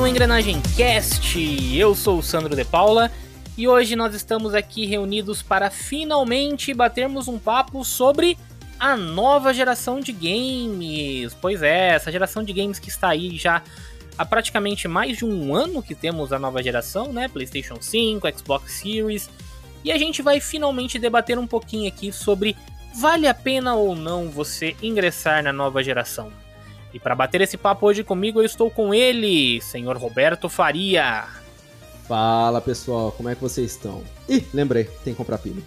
um Engrenagem Cast. Eu sou o Sandro De Paula e hoje nós estamos aqui reunidos para finalmente batermos um papo sobre a nova geração de games. Pois é, essa geração de games que está aí já há praticamente mais de um ano que temos a nova geração, né? PlayStation 5, Xbox Series. E a gente vai finalmente debater um pouquinho aqui sobre vale a pena ou não você ingressar na nova geração. E para bater esse papo hoje comigo, eu estou com ele, senhor Roberto Faria. Fala pessoal, como é que vocês estão? Ih, lembrei, tem que comprar pilha.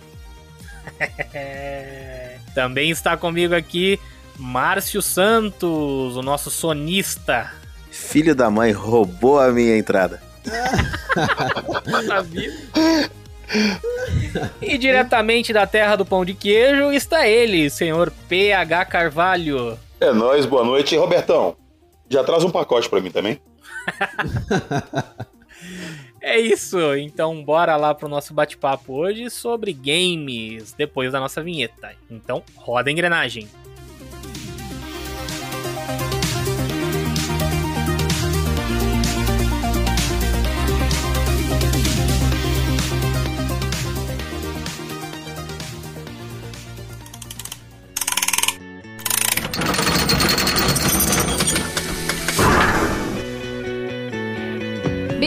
Também está comigo aqui Márcio Santos, o nosso sonista. Filho da mãe roubou a minha entrada. e diretamente da terra do pão de queijo está ele, senhor PH Carvalho. É nóis, boa noite. Robertão, já traz um pacote para mim também. é isso, então bora lá pro nosso bate-papo hoje sobre games, depois da nossa vinheta. Então, roda a engrenagem.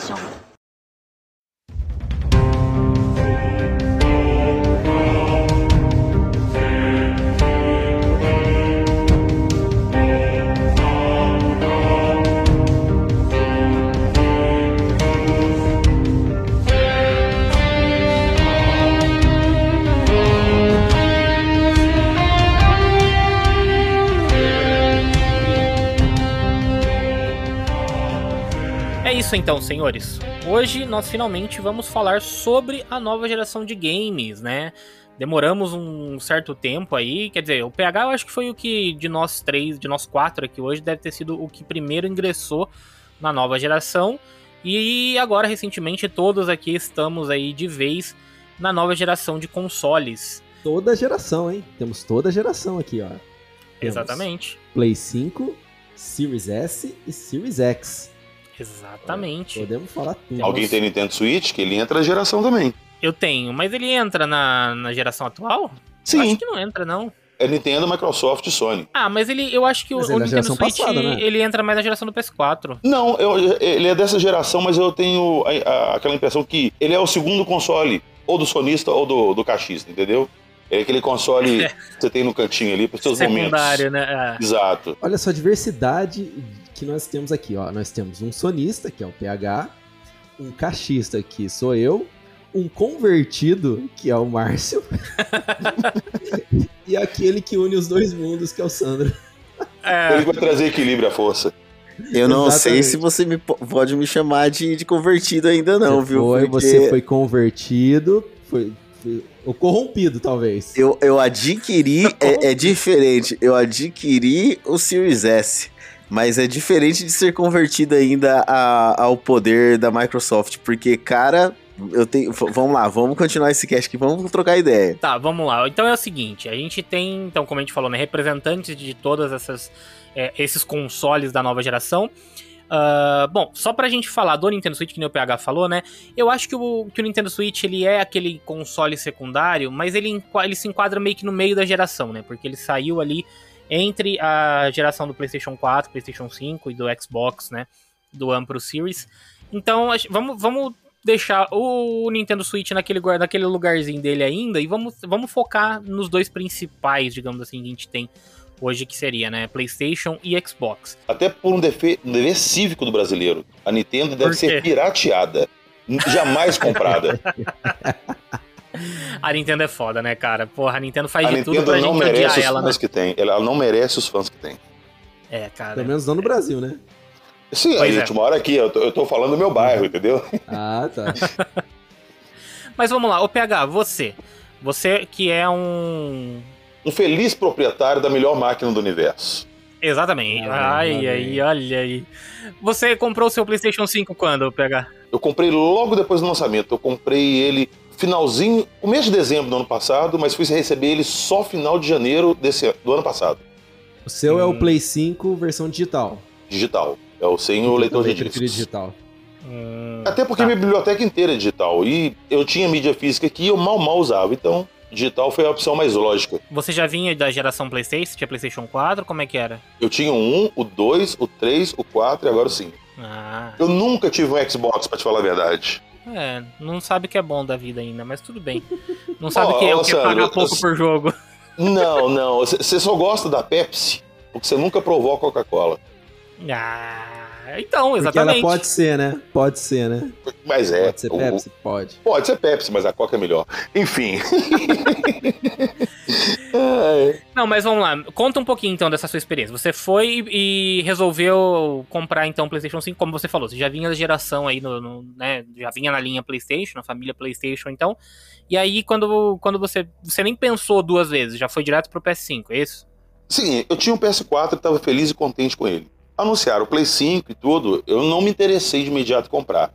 Isso então, senhores. Hoje nós finalmente vamos falar sobre a nova geração de games, né? Demoramos um certo tempo aí, quer dizer, o PH eu acho que foi o que de nós três, de nós quatro aqui hoje, deve ter sido o que primeiro ingressou na nova geração. E agora, recentemente, todos aqui estamos aí de vez na nova geração de consoles. Toda geração, hein? Temos toda geração aqui, ó. Temos Exatamente. Play 5, Series S e Series X. Exatamente. É, podemos falar tudo. Alguém tem Nintendo Switch? Que ele entra na geração também. Eu tenho, mas ele entra na, na geração atual? Sim. Eu acho que não entra, não. É Nintendo, Microsoft e Sony. Ah, mas ele, eu acho que mas o, o é Nintendo Switch passada, né? ele entra mais na geração do PS4. Não, eu, ele é dessa geração, mas eu tenho a, a, aquela impressão que ele é o segundo console, ou do sonista ou do, do cachista, entendeu? É aquele console que você tem no cantinho ali para os seus Secundário, momentos. né? É. Exato. Olha só a diversidade que nós temos aqui, ó. Nós temos um sonista, que é o PH, um cachista, que sou eu, um convertido, que é o Márcio, e aquele que une os dois mundos, que é o Sandro. É. Ele vai trazer equilíbrio à força. Eu não Exatamente. sei se você me, pode me chamar de, de convertido ainda não, você viu? Foi, Porque... Você foi convertido, foi, foi o corrompido, talvez. Eu, eu adquiri, é, é, diferente, eu adquiri o Series S. Mas é diferente de ser convertido ainda a, ao poder da Microsoft, porque, cara, eu tenho. Vamos lá, vamos continuar esse cast aqui, vamos trocar ideia. Tá, vamos lá. Então é o seguinte: a gente tem, então, como a gente falou, né, representantes de todas é, esses consoles da nova geração. Uh, bom, só pra gente falar do Nintendo Switch, que nem o PH falou, né? Eu acho que o, que o Nintendo Switch ele é aquele console secundário, mas ele, ele se enquadra meio que no meio da geração, né? Porque ele saiu ali entre a geração do PlayStation 4, PlayStation 5 e do Xbox, né? Do One Pro Series. Então, vamos, vamos deixar o Nintendo Switch naquele, naquele lugarzinho dele ainda e vamos, vamos focar nos dois principais, digamos assim, que a gente tem hoje, que seria, né? PlayStation e Xbox. Até por um, defe, um dever cívico do brasileiro. A Nintendo deve ser pirateada. Jamais comprada. A Nintendo é foda, né, cara? Porra, a Nintendo faz A de Nintendo tudo pra não gente merece odiar os ela, né? fãs que tem. Ela não merece os fãs que tem. É, cara. Pelo menos não no Brasil, né? Sim, a Pois gente é. mora aqui, eu tô, eu tô falando do meu bairro, entendeu? Ah, tá. Mas vamos lá, ô PH, você. Você que é um. Um feliz proprietário da melhor máquina do universo. Exatamente. Ah, ai, ai, olha aí. Você comprou o seu PlayStation 5 quando, PH? Eu comprei logo depois do lançamento. Eu comprei ele finalzinho, o mês de dezembro do ano passado, mas fui receber ele só final de janeiro desse, do ano passado. O seu é Hum. o Play 5 versão digital. Digital. É o sem o Eu leitor de discos. digital. Hum, Até porque tá. minha biblioteca inteira é digital. E eu tinha mídia física aqui e eu mal mal usava. Então, digital foi a opção mais lógica. Você já vinha da geração PlayStation? Tinha PlayStation 4? Como é que era? Eu tinha o 1, o 2, o 3, o 4 e agora o 5. Ah, Eu nunca tive um Xbox, pra te falar a verdade. É. Não sabe o que é bom da vida ainda, mas tudo bem. Não sabe o que é o que é pagar pouco eu- por jogo. Não, não. Você só gosta da Pepsi porque você nunca provou a Coca-Cola. Ah, então, Porque exatamente. ela pode ser, né? Pode ser, né? Mas é. Pode ser o- Pepsi? Pode. Pode ser Pepsi, mas a Coca é melhor. Enfim. É. Não, mas vamos lá. Conta um pouquinho então dessa sua experiência. Você foi e resolveu comprar então o PlayStation 5, como você falou. Você já vinha da geração aí, no, no- né? Já vinha na linha PlayStation, na família PlayStation, então. E aí, quando, quando você. Você nem pensou duas vezes, já foi direto pro PS5, é isso? Sim, eu tinha um PS4 e estava feliz e contente com ele. Anunciaram o Play 5 e tudo, eu não me interessei de imediato em comprar.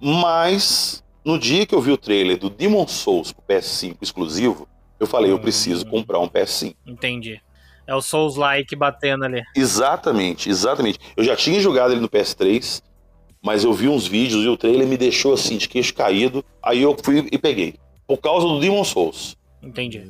Mas, no dia que eu vi o trailer do Demon Souls pro PS5 exclusivo, eu falei, eu preciso Hum. comprar um PS5. Entendi. É o Souls-like batendo ali. Exatamente, exatamente. Eu já tinha jogado ele no PS3, mas eu vi uns vídeos e o trailer me deixou assim, de queixo caído. Aí eu fui e peguei. Por causa do Demon Souls. Entendi.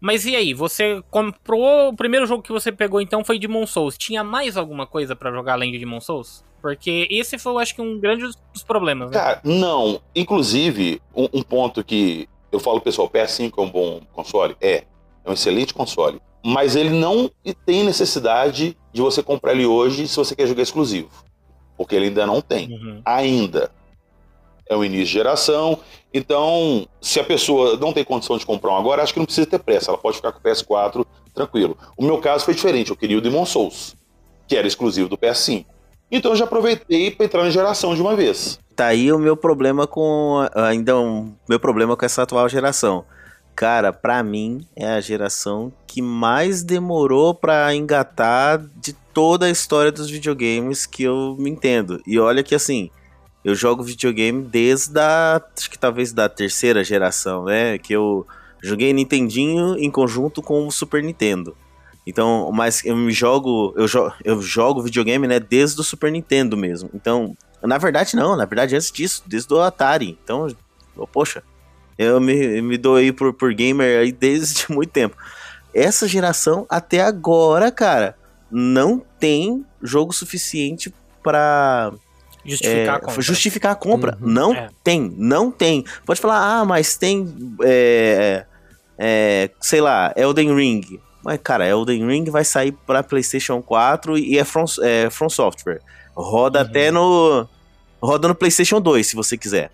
Mas e aí, você comprou. O primeiro jogo que você pegou então foi Demon Souls. Tinha mais alguma coisa pra jogar além de Demon Souls? Porque esse foi, eu acho que, um grande dos problemas, né? Cara, não. Inclusive, um, um ponto que eu falo, pessoal, PS5 é um bom console? É. É um excelente console. Mas ele não tem necessidade de você comprar ele hoje se você quer jogar exclusivo. Porque ele ainda não tem. Uhum. Ainda. É o início de geração. Então, se a pessoa não tem condição de comprar um agora, acho que não precisa ter pressa. Ela pode ficar com o PS4 tranquilo. O meu caso foi diferente. Eu queria o Demon Souls, que era exclusivo do PS5. Então eu já aproveitei para entrar na geração de uma vez. Tá aí o meu problema com. Ainda um meu problema com essa atual geração. Cara, pra mim é a geração que mais demorou pra engatar de toda a história dos videogames que eu me entendo. E olha que assim, eu jogo videogame desde a. Acho que talvez da terceira geração, né? Que eu joguei Nintendinho em conjunto com o Super Nintendo. Então, mas eu me jogo, eu, jo eu jogo videogame, né, desde o Super Nintendo mesmo. Então, na verdade não, na verdade antes disso, desde o Atari. Então, oh, poxa, eu me, me dou aí por, por gamer aí desde muito tempo. Essa geração até agora, cara, não tem jogo suficiente pra Justificar é, a compra. justificar a compra. Uhum. Não É. tem, não tem. Pode falar, ah, mas tem, é, é, sei lá, Elden Ring. Mas, cara, Elden Ring vai sair pra PlayStation 4 e é From, é From Software. Roda Uhum. até no. Roda no PlayStation 2, se você quiser.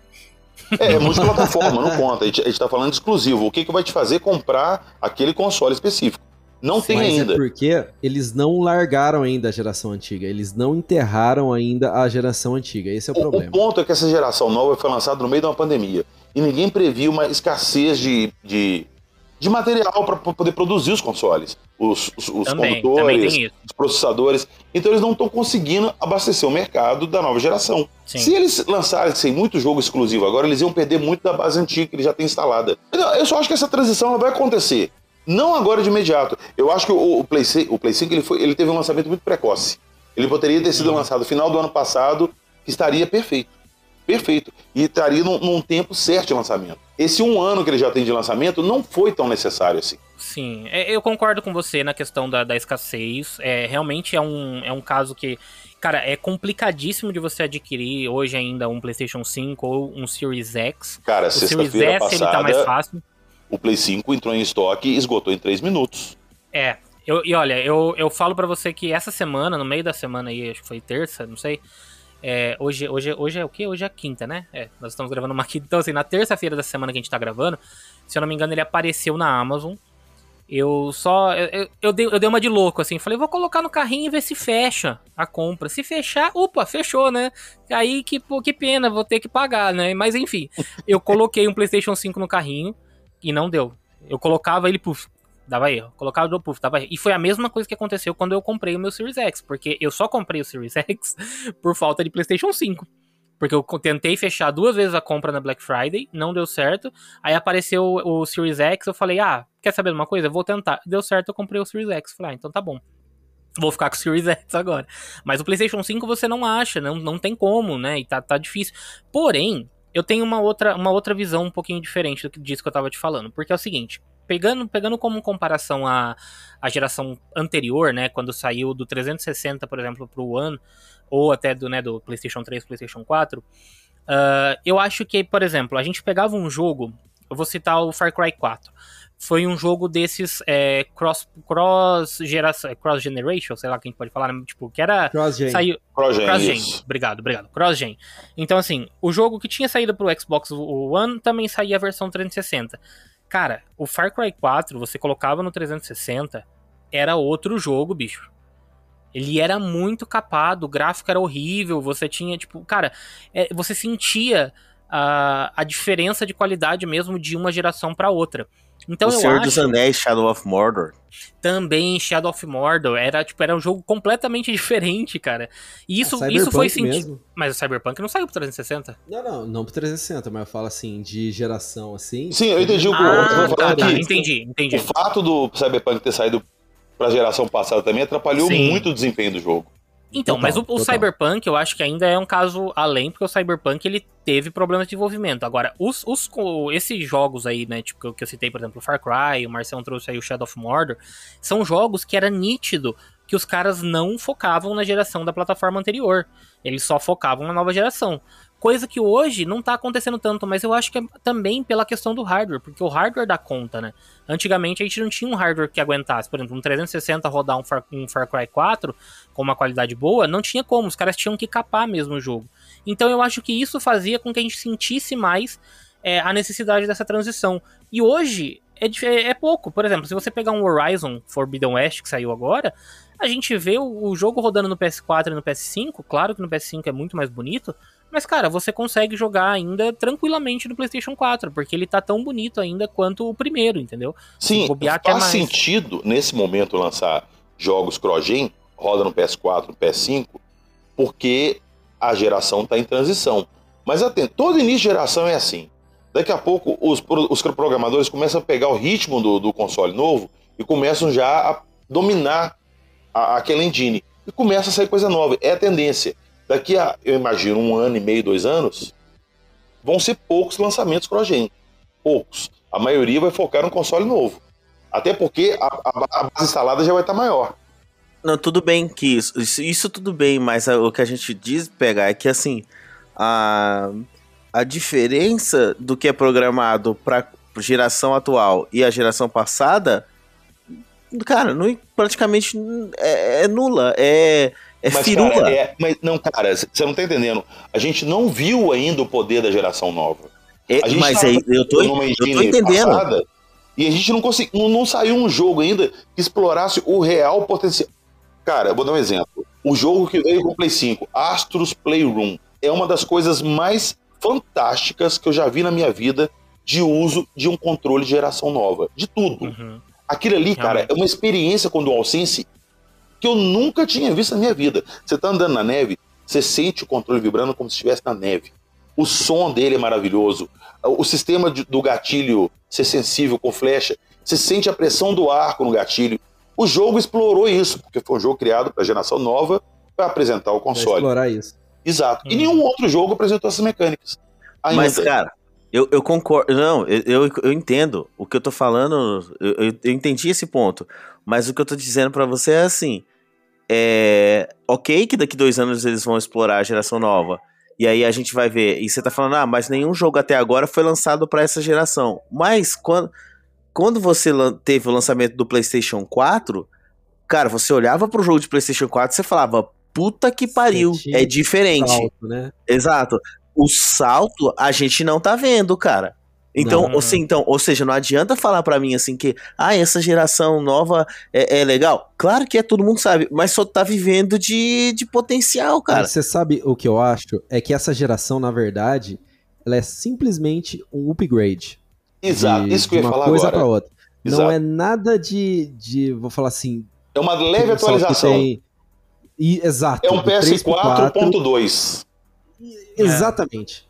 É, é multiplataforma, não conta. A gente, a gente tá falando de exclusivo. O que, que vai te fazer comprar aquele console específico? Não tem Mas ainda. é porque eles não largaram ainda a geração antiga. Eles não enterraram ainda a geração antiga. Esse é o O, o problema. ponto é que essa geração nova foi lançada no meio de uma pandemia. E ninguém previu uma escassez de, de, de material para poder produzir os consoles. Os, os, os Também, também condutores, tem isso. os processadores. Então eles não estão conseguindo abastecer o mercado da nova geração. Sim. Se eles lançassem muito jogo exclusivo agora, eles iam perder muito da base antiga que eles já têm instalada. Então, Eu só acho que essa transição ela vai acontecer. Não agora de imediato. Eu acho que o, o Play 5, o Play 5 ele, foi, ele teve um lançamento muito precoce. Ele poderia ter sido Uhum. lançado no final do ano passado, que estaria perfeito. Perfeito. E estaria num, num tempo certo de lançamento. Esse um ano que ele já tem de lançamento não foi tão necessário assim. Sim, é, eu concordo com você na questão da, da escassez. É, realmente é um, é um caso que, cara, é complicadíssimo de você adquirir hoje ainda um PlayStation 5 ou um Series X. Cara, O Series S ele tá mais passada, fácil. O Play 5 entrou em estoque e esgotou em 3 minutos. É, eu, e olha, eu, eu falo pra você que essa semana, no meio da semana aí, acho que foi terça, não sei. É, hoje, hoje, hoje é o quê? Hoje é quinta, né? É, nós estamos gravando uma quinta. Então, assim, na terça-feira da semana que a gente tá gravando, se eu não me engano, ele apareceu na Amazon. Eu só. Eu, eu, dei, eu dei uma de louco, assim. Falei, vou colocar no carrinho e ver se fecha a compra. Se fechar, opa, fechou, né? Aí que, pô, que pena, vou ter que pagar, né? Mas enfim, eu coloquei um PlayStation 5 no carrinho e não deu. Eu colocava ele, puf, dava erro. Colocava o puf, dava erro. E foi a mesma coisa que aconteceu quando eu comprei o meu Series X. Porque eu só comprei o Series X por falta de PlayStation 5. Porque eu tentei fechar duas vezes a compra na Black Friday, não deu certo. Aí apareceu o, o Series X, eu falei, ah, quer saber de uma coisa? Eu vou tentar. Deu certo, eu comprei o Series X. Falei, ah, então tá bom. Vou ficar com o Series X agora. Mas o PlayStation 5 você não acha, não, não tem como, né? E tá, tá difícil. Porém, eu tenho uma outra, uma outra visão um pouquinho diferente do disso que eu tava te falando. Porque é o seguinte, pegando, pegando como comparação a, a geração anterior, né? Quando saiu do 360, por exemplo, pro One ou até do, né, do PlayStation 3, PlayStation 4, uh, eu acho que, por exemplo, a gente pegava um jogo, eu vou citar o Far Cry 4. Foi um jogo desses é, cross, cross geração, cross generation, sei lá quem pode falar, né? tipo, que era Cross Gen. saiu Cross Gen, Cross Gen. Obrigado, obrigado. Cross Gen. Então assim, o jogo que tinha saído pro Xbox One também saía a versão 360. Cara, o Far Cry 4, você colocava no 360, era outro jogo, bicho. Ele era muito capado, o gráfico era horrível, você tinha, tipo, cara, é, você sentia a, a diferença de qualidade mesmo de uma geração pra outra. Então o eu Senhor acho dos Anéis, Shadow of Mordor. também Shadow of Mordor era tipo era um jogo completamente diferente, cara. E isso, É isso foi sentido. mesmo. Mas o Cyberpunk não saiu pro 360? Não, não, não pro 360, mas eu falo assim, de geração assim. Sim, eu entendi o que Ah, tá, tá, entendi, entendi. O fato do Cyberpunk ter saído pra geração passada também atrapalhou Sim. muito o desempenho do jogo. Então, Total, mas o, o. Cyberpunk eu acho que ainda é um caso além, porque o Cyberpunk ele teve problemas de desenvolvimento. Agora, os, os esses jogos aí, né, tipo que eu, que eu citei, por exemplo, o Far Cry, o Marcelo trouxe aí o Shadow of Mordor, são jogos que era nítido que os caras não focavam na geração da plataforma anterior. Eles só focavam na nova geração. Coisa que hoje não tá acontecendo tanto, mas eu acho que é também pela questão do hardware, porque o hardware dá conta, né? Antigamente a gente não tinha um hardware que aguentasse, por exemplo, um 360 rodar um Far, um Far Cry 4 com uma qualidade boa, não tinha como, os caras tinham que capar mesmo o jogo. Então eu acho que isso fazia com que a gente sentisse mais é, a necessidade dessa transição. E hoje é, é, é pouco. Por exemplo, se você pegar um Horizon Forbidden West que saiu agora, a gente vê o, o jogo rodando no PS4 e no PS5. Claro que no PS5 é muito mais bonito, mas cara, você consegue jogar ainda tranquilamente no PlayStation 4, porque ele tá tão bonito ainda quanto o primeiro, entendeu? Sim, até faz sentido nesse momento lançar jogos cross-gen, roda no PS4, no PS5, porque a geração está em transição. Mas atento, todo início de geração é assim. Daqui a pouco os, os programadores começam a pegar o ritmo do, do console novo e começam já a dominar a- aquela engine. E começa a sair coisa nova. É a tendência. Daqui a, eu imagino, um ano e meio, dois anos, vão ser poucos lançamentos cross-gen. Poucos. A maioria vai focar no console novo. Até porque a, a- a base instalada já vai estar maior. Não, tudo bem que isso, isso, isso tudo bem, mas o que a gente diz pegar é que assim, a, a diferença do que é programado para geração atual e a geração passada, cara, não, praticamente é, é nula, é, é Mas, firula. cara, é- mas não, cara, você não tá entendendo. A gente não viu ainda o poder da geração nova. É, a gente mas aí, eu tô, eu tô entendendo. passada, e a gente não conseguiu, não, não saiu um jogo ainda que explorasse o real potencial. Cara, eu vou dar um exemplo. O jogo que veio com o Play 5, Astros Playroom, é uma das coisas mais fantásticas que eu já vi na minha vida de uso de um controle de geração nova. De tudo. Uhum. Aquilo ali, cara, é uma experiência com o DualSense que eu nunca tinha visto na minha vida. Você tá andando na neve, você sente o controle vibrando como se estivesse na neve. O som dele é maravilhoso. O sistema de- do gatilho ser sensível com flecha. Você sente a pressão do arco no gatilho. O jogo explorou isso, porque foi um jogo criado para geração nova para apresentar o Pra console. explorar isso. Exato. E Uhum. nenhum outro jogo apresentou essas mecânicas. Ainda. Mas, cara, eu, eu concordo. Não, eu, eu, eu entendo. O que eu tô falando, eu, eu, eu entendi esse ponto. Mas o que eu tô dizendo pra você é assim: é. Ok, que daqui dois anos eles vão explorar a geração nova. E aí a gente vai ver. E você tá falando, ah, mas nenhum jogo até agora foi lançado pra essa geração. Mas quando, quando você teve o lançamento do PlayStation 4, cara, você olhava pro jogo de PlayStation 4 e você falava, puta que pariu, é diferente. Salto, né? Exato. O salto a gente não tá vendo, cara. Então, Não. assim, então, ou seja, não adianta falar pra mim assim que, ah, essa geração nova é, é legal. Claro que é, todo mundo sabe, mas só tá vivendo de, de potencial, cara. Mas você sabe o que eu acho? É que essa geração, na verdade, ela é simplesmente um upgrade. Exato, de, isso que eu de ia uma falar coisa agora. pra outra. Exato. Não é nada de, de, vou falar assim... É uma leve atualização. tem- E, exato. É um do 3 pro 4, PS4.2. Exatamente.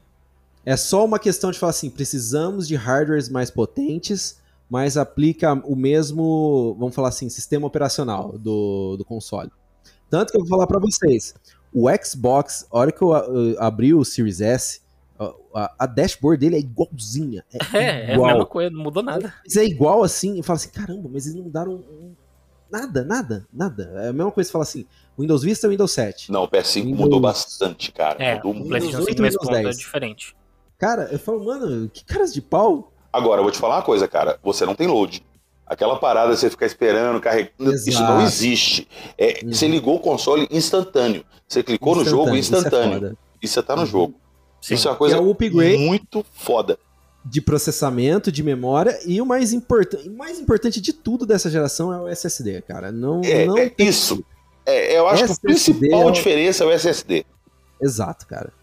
É só uma questão de falar assim, precisamos de hardwares mais potentes, mas aplica o mesmo, vamos falar assim, sistema operacional do, do console. Tanto que eu vou falar pra vocês, o Xbox, a hora que eu uh, abri o Series S, a, a- a dashboard dele é igualzinha. É, É, é a igual. mesma coisa, não mudou nada. Mas é igual assim, e fala assim, caramba, mas eles não mudaram um- nada, nada, nada. É a mesma coisa que fala assim, Windows Vista é Windows 7. Não, o PS5 Windows- mudou bastante, cara. É, Mudou o. PlayStation 5 8 nesse Windows ponto é 10. diferente. Cara, eu falo, mano, que caras de pau. Agora, eu vou te falar uma coisa, cara. Você não tem load. Aquela parada de você ficar esperando, carregando. Isso Exato. não existe. É, Uhum. Você ligou o console instantâneo. Você clicou no jogo isso é instantâneo. E você tá no Uhum. jogo. Sim. Isso é uma coisa é upgrade. muito foda. de processamento, de memória e o mais importante, mais importante de tudo dessa geração é o SSD, cara. Não, É, não é isso. É, eu acho que a SSD principal é o- diferença é o SSD. Exato, cara.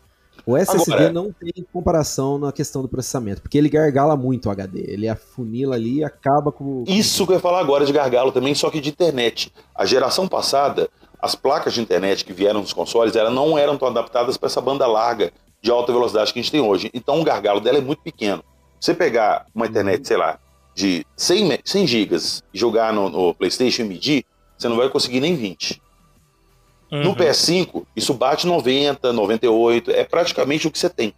O SSD Agora- não tem comparação na questão do processamento, porque ele gargala muito o HD. Ele afunila ali e acaba com. Isso que eu ia falar agora de gargalo também, só que de internet. A geração passada, as placas de internet que vieram nos consoles, elas não eram tão adaptadas para essa banda larga de alta velocidade que a gente tem hoje. Então o gargalo dela é muito pequeno. Você pegar uma internet, sei lá, de 100, me- 100 gigas e jogar no, no PlayStation e medir, você não vai conseguir nem 20. No Uhum. PS5, isso bate 90, 98, é praticamente o que você tem.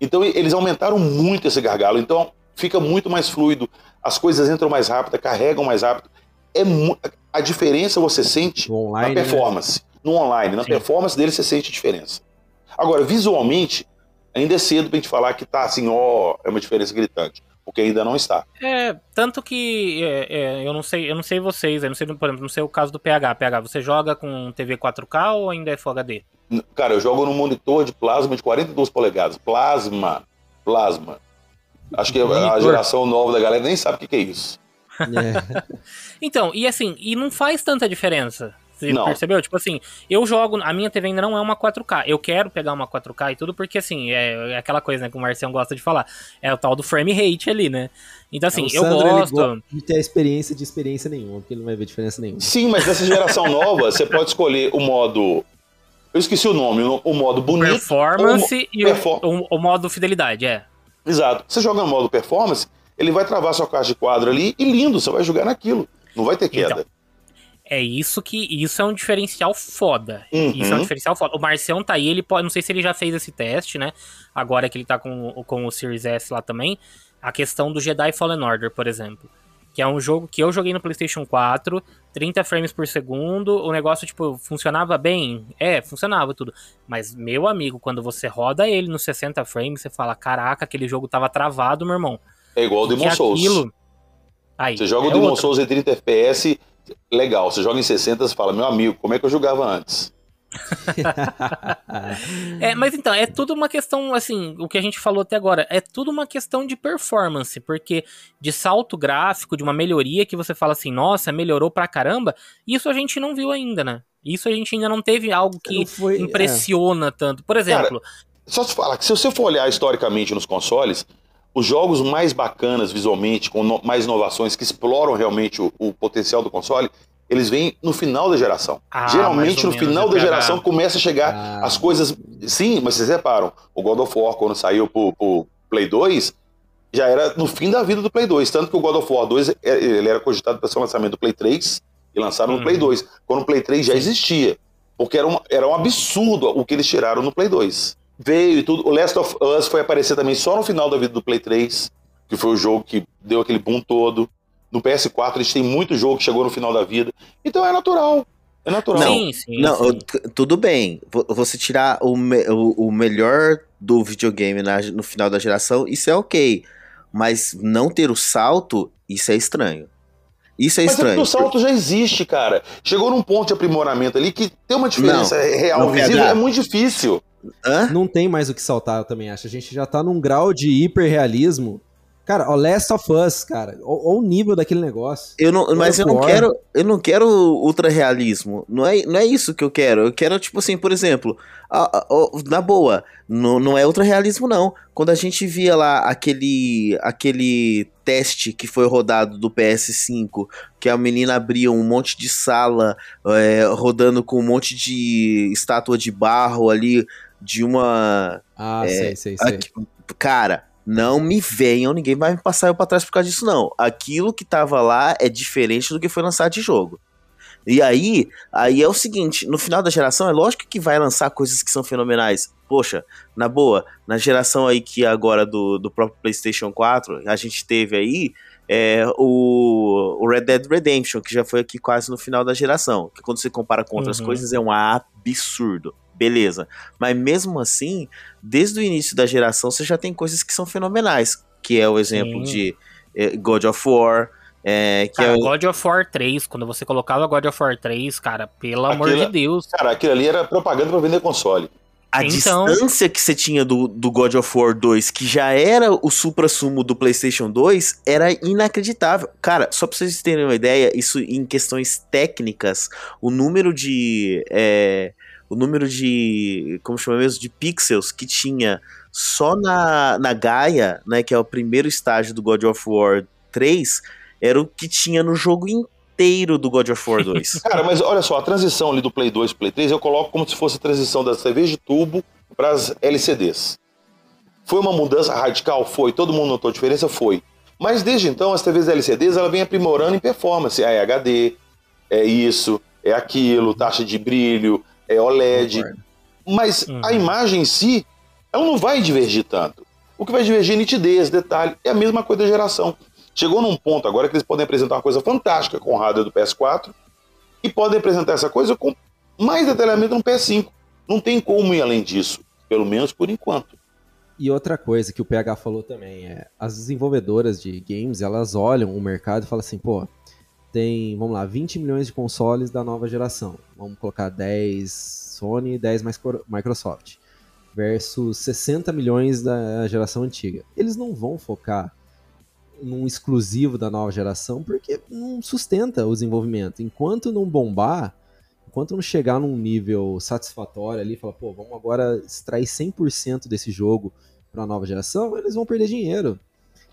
Então eles aumentaram muito esse gargalo, então fica muito mais fluido, as coisas entram mais rápido, carregam mais rápido. É a diferença você sente No na online. né? performance, no online, na Sim. performance dele você sente a diferença. Agora, visualmente, ainda é cedo pra gente falar que tá assim, ó, é uma diferença gritante, porque ainda não está. É, tanto que é, é, eu não sei, eu não sei vocês, eu não sei, por exemplo, não sei o caso do PH. PH, você joga com TV 4K ou ainda é Full HD? Cara, eu jogo num monitor de plasma de 42 polegadas. Plasma. Plasma. Acho que a- geração nova da galera nem sabe o que que é isso. É. Então, e assim, e não faz tanta diferença. Você Não. percebeu? Tipo assim, eu jogo. A minha TV ainda não é uma 4K. Eu quero pegar uma 4K e tudo, porque assim, é, é aquela coisa né, que o Marcião gosta de falar. É o tal do frame rate ali, né? Então, assim, O eu Sandro, gosto. de ter a experiência de experiência nenhuma, porque ele não vai ver diferença nenhuma. Sim, mas nessa geração nova, você pode escolher o modo. Eu esqueci o nome, o modo bonito. Performance e o- perfor- o, o modo fidelidade, é. Exato. Você joga no modo performance, ele vai travar sua caixa de quadro ali e lindo, você vai jogar naquilo. Não vai ter queda. Então, É isso que. Isso é um diferencial foda. Uhum. Isso é um diferencial foda. O Marcião tá aí, ele pode. Não sei se ele já fez esse teste, né? Agora que ele tá com, o- com o Series S lá também. A questão do Jedi Fallen Order, por exemplo. Que é um jogo que eu joguei no PlayStation 4, 30 frames por segundo. O negócio, tipo, funcionava bem? É, funcionava tudo. Mas, meu amigo, quando você roda ele nos 60 frames, você fala: caraca, aquele jogo tava travado, meu irmão. É igual o Demon Souls. aquilo- Aí, Você joga é o Demon outra. Souls em 30 FPS, legal. Você joga em 60, você fala, meu amigo, como é que eu jogava antes? É, mas então, é tudo uma questão, assim, o que a gente falou até agora, é tudo uma questão de performance, porque de salto gráfico, de uma melhoria que você fala assim, nossa, melhorou pra caramba, isso a gente não viu ainda, né? Isso a gente ainda não teve algo que é. impressiona tanto. Por exemplo, Só te falar que se você for olhar historicamente nos consoles, os jogos mais bacanas visualmente, com no- mais inovações, que exploram realmente o, o potencial do console, eles vêm no final da geração. Ah, Geralmente no final da geração começa a chegar Ah. as coisas. Sim, mas vocês reparam, o God of War, quando saiu pro, pro Play 2, já era no fim da vida do Play 2. Tanto que o God of War 2 é- ele era cogitado para ser o lançamento do Play 3 e lançaram no Uhum. Play 2. Quando o Play 3 já existia. Porque era um, era um absurdo o que eles tiraram no Play 2. Veio e tudo. O Last of Us foi aparecer também só no final da vida do Play 3, que foi o jogo que deu aquele boom todo. No PS4 eles têm muito jogo que chegou no final da vida. Então é natural. É natural. Não, sim, sim, Não, sim. tudo bem. Vo- Você tirar o, me- o, o melhor do videogame na- no final da geração, isso é ok. Mas não ter o salto, isso é estranho. Isso é Mas é estranho. porque o salto já existe, cara. Chegou num ponto de aprimoramento ali que ter uma diferença Não, real não, visível é muito difícil. Hã? Não tem mais o que saltar, eu também acho. A gente já tá num grau de hiperrealismo. Cara, o Last of Us, cara. Olha o nível daquele negócio. Eu não, mas eu não quero, eu não quero ultra realismo. Não é, não é isso que eu quero. Eu quero tipo assim, por exemplo, a- a- o- na boa, não, não é ultra realismo não. Quando a gente via lá aquele aquele teste que foi rodado do PS5, que a menina abria um monte de sala é, rodando com um monte de estátua de barro ali de uma Ah, É, sei, sei, sei. Aqui- cara, não me venham, ninguém vai me passar eu pra trás por causa disso, não. Aquilo que tava lá é diferente do que foi lançado de jogo. E aí, aí é o seguinte, no final da geração, é lógico que vai lançar coisas que são fenomenais. Poxa, na boa, na geração aí que agora do, do próprio PlayStation 4, a gente teve aí é, o, o Red Dead Redemption, que já foi aqui quase no final da geração. Que quando você compara com outras Uhum. coisas é um absurdo. Beleza. Mas mesmo assim, desde o início da geração, você já tem coisas que são fenomenais. Que é o exemplo Sim. de eh, God of War. é, que Cara, é o- God of War 3, quando você colocava God of War 3, cara, pelo amor Aquilo- de Deus. Cara, aquilo ali era propaganda pra vender console. a então- distância que você tinha do, do God of War 2, que já era o supra-sumo do PlayStation 2, era inacreditável. Cara, só pra vocês terem uma ideia, isso em questões técnicas, o número de. é, o número de. Como chama mesmo? De pixels que tinha só na, na Gaia, né? Que é o primeiro estágio do God of War 3, era o que tinha no jogo inteiro do God of War 2. Cara, mas olha só, a transição ali do Play 2 pro Play 3 eu coloco como se fosse a transição das TVs de tubo para as LCDs. Foi uma mudança radical? Foi. Todo mundo notou a diferença? Foi. Mas desde então, as TVs LCDs ela vem aprimorando em performance. É HD, é isso, é aquilo, taxa de brilho, é OLED. Mas Uhum. a imagem em si, ela não vai divergir tanto. O que vai divergir é nitidez, detalhe. É a mesma coisa da geração. Chegou num ponto agora que eles podem apresentar uma coisa fantástica com o hardware do PS4 e podem apresentar essa coisa com mais detalhamento no PS5. Não tem como ir além disso, pelo menos por enquanto. E outra coisa que o PH falou também é, as desenvolvedoras de games, elas olham o mercado e falam assim, pô, tem, vamos lá, 20 milhões de consoles da nova geração. Vamos colocar 10 Sony e 10 Micro- Microsoft. Versus 60 milhões da geração antiga. Eles não vão focar num exclusivo da nova geração porque não sustenta o desenvolvimento. Enquanto não bombar, enquanto não chegar num nível satisfatório ali, falar, pô, vamos agora extrair 100% desse jogo para a nova geração, eles vão perder dinheiro.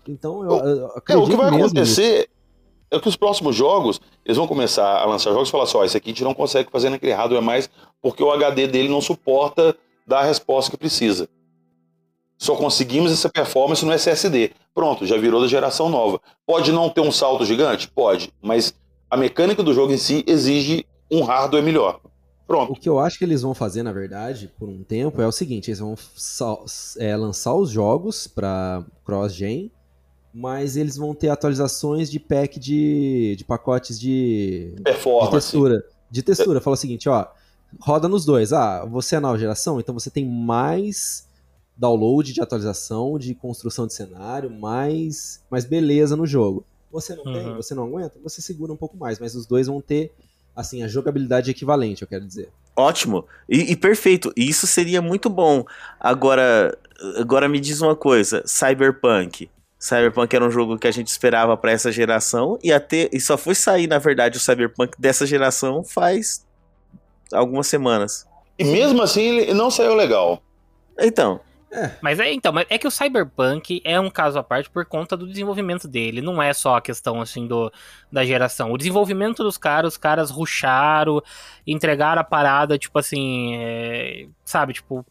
Então, eu, eu É, acredito o que vai acontecer é que os próximos jogos, eles vão começar a lançar jogos e falar assim, ó, esse aqui a gente não consegue fazer naquele hardware mais porque o HD dele não suporta dar a resposta que precisa. Só conseguimos essa performance no SSD. Pronto, já virou da geração nova. Pode não ter um salto gigante? Pode, mas a mecânica do jogo em si exige um hardware melhor. Pronto. O que eu acho que eles vão fazer, na verdade, por um tempo, é o seguinte: eles vão é, lançar os jogos para cross-gen, mas eles vão ter atualizações de pack de, de pacotes de, de textura. De textura. Fala o seguinte, ó, roda nos dois. Ah, você é nova geração, então você tem mais download de atualização, de construção de cenário, mais, mais beleza no jogo. Você não tem, Uhum. você não aguenta, você segura um pouco mais, mas os dois vão ter, assim, a jogabilidade equivalente, eu quero dizer. Ótimo. E, e perfeito. E Isso seria muito bom. Agora, agora me diz uma coisa: Cyberpunk. Cyberpunk era um jogo que a gente esperava para essa geração e até e só foi sair, na verdade, o Cyberpunk dessa geração faz algumas semanas. E mesmo assim, ele não saiu legal. Então, Mas é, então, mas é que o Cyberpunk é um caso à parte por conta do desenvolvimento dele. Não é só a questão, assim, do, da geração. O desenvolvimento dos caras, os caras ruxaram, entregaram a parada, tipo assim, é, sabe, tipo...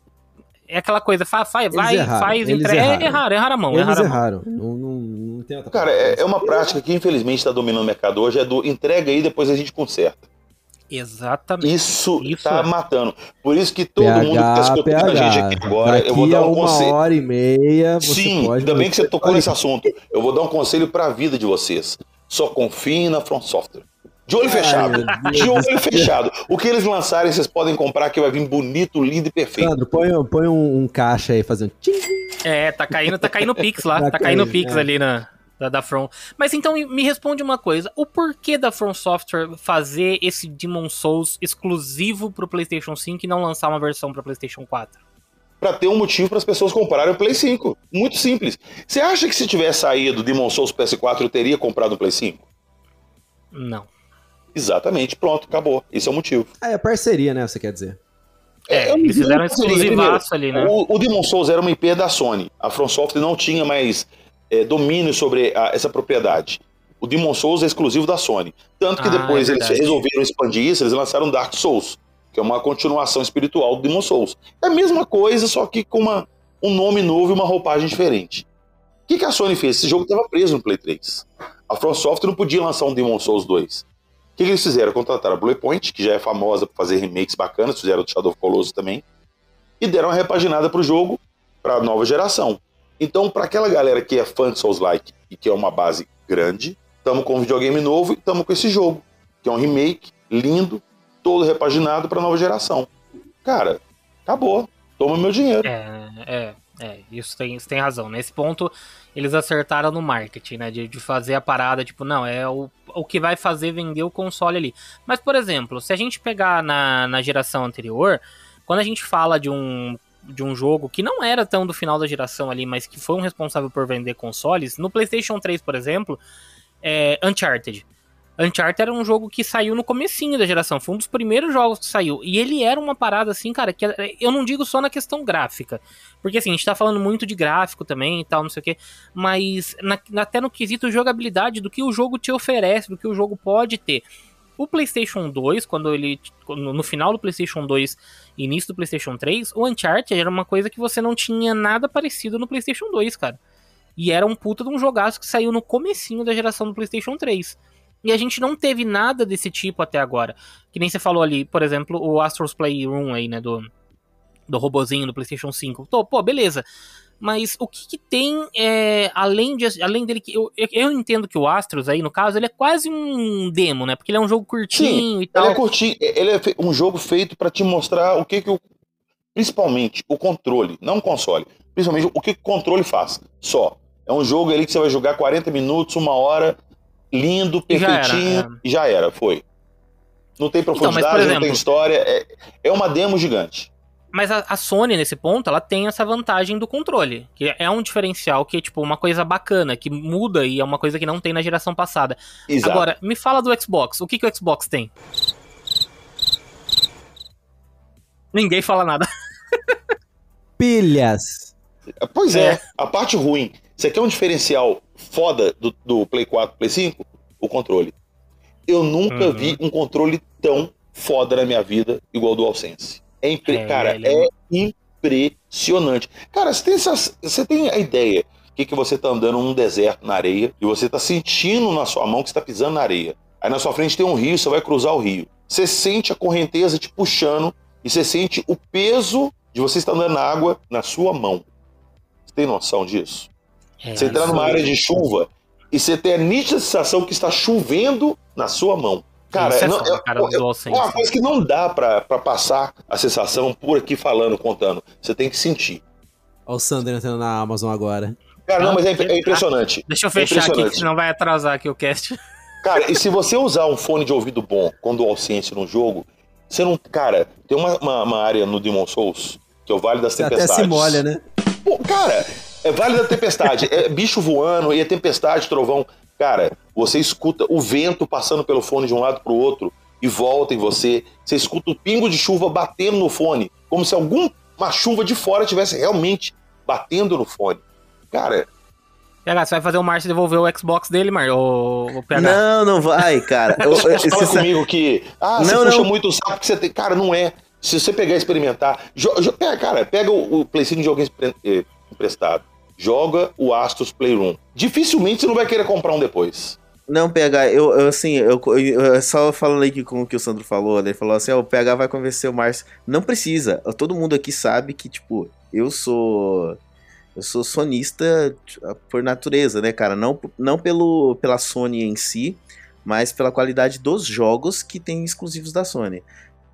É aquela coisa, fa, fa, vai, erraram, faz, entrega. erraram. É, erraram, erraram a mão, Eles erraram a mão. erraram. Não, não, não tem outra Cara, é, é uma prática que infelizmente está dominando o mercado hoje, é do entrega aí, depois a gente conserta. Exatamente. Isso, Isso tá é. matando. Por isso que todo PH, mundo que tá escutando a gente aqui agora, daqui eu vou dar a um uma conselho. hora e meia, você Sim, pode... ainda bem que você tocou nesse assunto. Eu vou dar um conselho pra vida de vocês. Só confiem na Front Software. De olho Ai, fechado. De olho fechado. O que eles lançarem, vocês podem comprar, que vai vir bonito, lindo e perfeito. Sandro, põe, põe um, um caixa aí fazendo... tchim. É, tá caindo, tá caindo Pix lá. Tá Tá, caindo caindo, Pix é. ali na. Da, da From. Mas então me responde uma coisa: o porquê da From Software fazer esse Demon Souls exclusivo pro PlayStation 5 e não lançar uma versão para PlayStation 4? Pra ter um motivo para as pessoas comprarem o Play 5. Muito simples. Você acha que se tivesse saído Demon Souls PS4 eu teria comprado o Play 5? Não. Exatamente, pronto, acabou. Esse é o motivo. Ah, é parceria, né? Você quer dizer? É, eles fizeram um exclusivaço ali, né? O, o Demon Souls era uma IP da Sony. A From Software não tinha mais é, domínio sobre a- essa propriedade. O Demon Souls é exclusivo da Sony. Tanto que Ah, depois é eles resolveram expandir isso, eles lançaram Dark Souls, que é uma continuação espiritual do Demon Souls. É a mesma coisa, só que com uma, um nome novo e uma roupagem diferente. O que, que a Sony fez? Esse jogo estava preso no Play 3. A From Software não podia lançar um Demon Souls 2. O que, que eles fizeram? Contrataram a Bluepoint, que já é famosa por fazer remakes bacanas, fizeram do Shadow of Colossus também, e deram uma repaginada pro jogo para a nova geração. Então, para aquela galera que é fã de Souls-like e que é uma base grande, estamos com um videogame novo e estamos com esse jogo, que é um remake lindo, todo repaginado para nova geração. Cara, acabou. Toma meu dinheiro. É, é, é, isso tem, isso tem razão. Nesse ponto, eles acertaram no marketing, né? De, de fazer a parada, tipo, não, é o, o que vai fazer vender o console ali. Mas, por exemplo, se a gente pegar na, na geração anterior, quando a gente fala de um, de um jogo que não era tão do final da geração ali, mas que foi um responsável por vender consoles, no PlayStation 3, por exemplo, é Uncharted. Uncharted era um jogo que saiu no comecinho da geração, foi um dos primeiros jogos que saiu. E ele era uma parada assim, cara, que eu não digo só na questão gráfica. Porque assim, a gente tá falando muito de gráfico também e tal, não sei o quê. Mas na- até no quesito jogabilidade, do que o jogo te oferece, do que o jogo pode ter. O PlayStation 2, quando ele. No final do PlayStation 2 e início do PlayStation 3, o Uncharted era uma coisa que você não tinha nada parecido no PlayStation 2, cara. E era um puta de um jogaço que saiu no comecinho da geração do PlayStation 3. E a gente não teve nada desse tipo até agora. Que nem você falou ali, por exemplo, o Astro's Playroom aí, né, do, do robozinho do PlayStation 5. Tô, pô, beleza. Mas o que, que tem é, além, de, além dele que eu, eu- entendo que o Astros aí no caso ele é quase um demo, né? Porque ele é um jogo curtinho e tal. Ele é curtinho, ele é um jogo feito para te mostrar o que que o principalmente o controle, não o console, principalmente o que que o controle faz. Só. É um jogo ali que você vai jogar 40 minutos, uma hora, lindo, E já era, perfeitinho, é. e já era, foi. Não tem Então, mas, profundidade, não exemplo- tem história, é, é uma demo gigante. Mas a, a Sony, nesse ponto, ela tem essa vantagem do controle. Que é um diferencial que é, tipo, uma coisa bacana, que muda e é uma coisa que não tem na geração passada. Exato. Agora, me fala do Xbox. O que, que o Xbox tem? Ninguém fala nada. Pilhas. Pois É. é, a parte ruim. Você quer um diferencial foda do, do Play 4 Play 5? O controle. Eu nunca Uhum. vi um controle tão foda na minha vida igual o DualSense. É impre... É, Cara, ele é impressionante. Cara, você tem, essas... você tem a ideia que, que você tá andando num deserto na areia e você tá sentindo na sua mão que você tá pisando na areia. Aí na sua frente tem um rio, você vai cruzar o rio. Você sente a correnteza te puxando e você sente o peso de você estar andando na água na sua mão. Você tem noção disso? É, Você entrar numa área de chuva e você ter a nítida sensação que está chovendo na sua mão. Cara, é não- é- cara, é- é uma coisa que não dá pra, pra passar a sensação por aqui falando, contando. Você tem que sentir. Olha o Sander entrando na Amazon agora. Cara, não, Ah, mas é, é tá. impressionante. Deixa eu É fechar aqui, que senão vai atrasar aqui o cast. Cara, e se você usar um fone de ouvido bom com DualSense no jogo, você não. Cara, tem uma, uma, uma área no Demon Souls, que é o Vale das Você até Tempestades. se molha, né? Pô, cara, é Vale da Tempestade. É bicho voando e é tempestade, trovão. Cara, você escuta o vento passando pelo fone de um lado pro outro e volta em você. Você escuta o pingo de chuva batendo no fone, como se alguma chuva de fora tivesse realmente batendo no fone. Cara, PH, você vai fazer o Márcio devolver o Xbox dele, Mar? O. Não, não vai, cara. Eu- eu- você fala sabe- comigo que. Ah, você Não, puxa não. muito o saco que você tem. Cara, não é. Se você pegar e experimentar. jo- jo- pega, cara, pega o, o PlayStation de alguém empre- eh, emprestado. Joga o Astros Playroom. Dificilmente você não vai querer comprar um depois. Não, PH, eu, assim, eu, eu- só falando aqui com o que o Sandro falou, né, ele falou assim, o PH vai convencer o Márcio. Não precisa, todo mundo aqui sabe que, tipo, eu sou... Eu sou sonista por natureza, né, cara? Não, não pelo, pela Sony em si, mas pela qualidade dos jogos que tem exclusivos da Sony.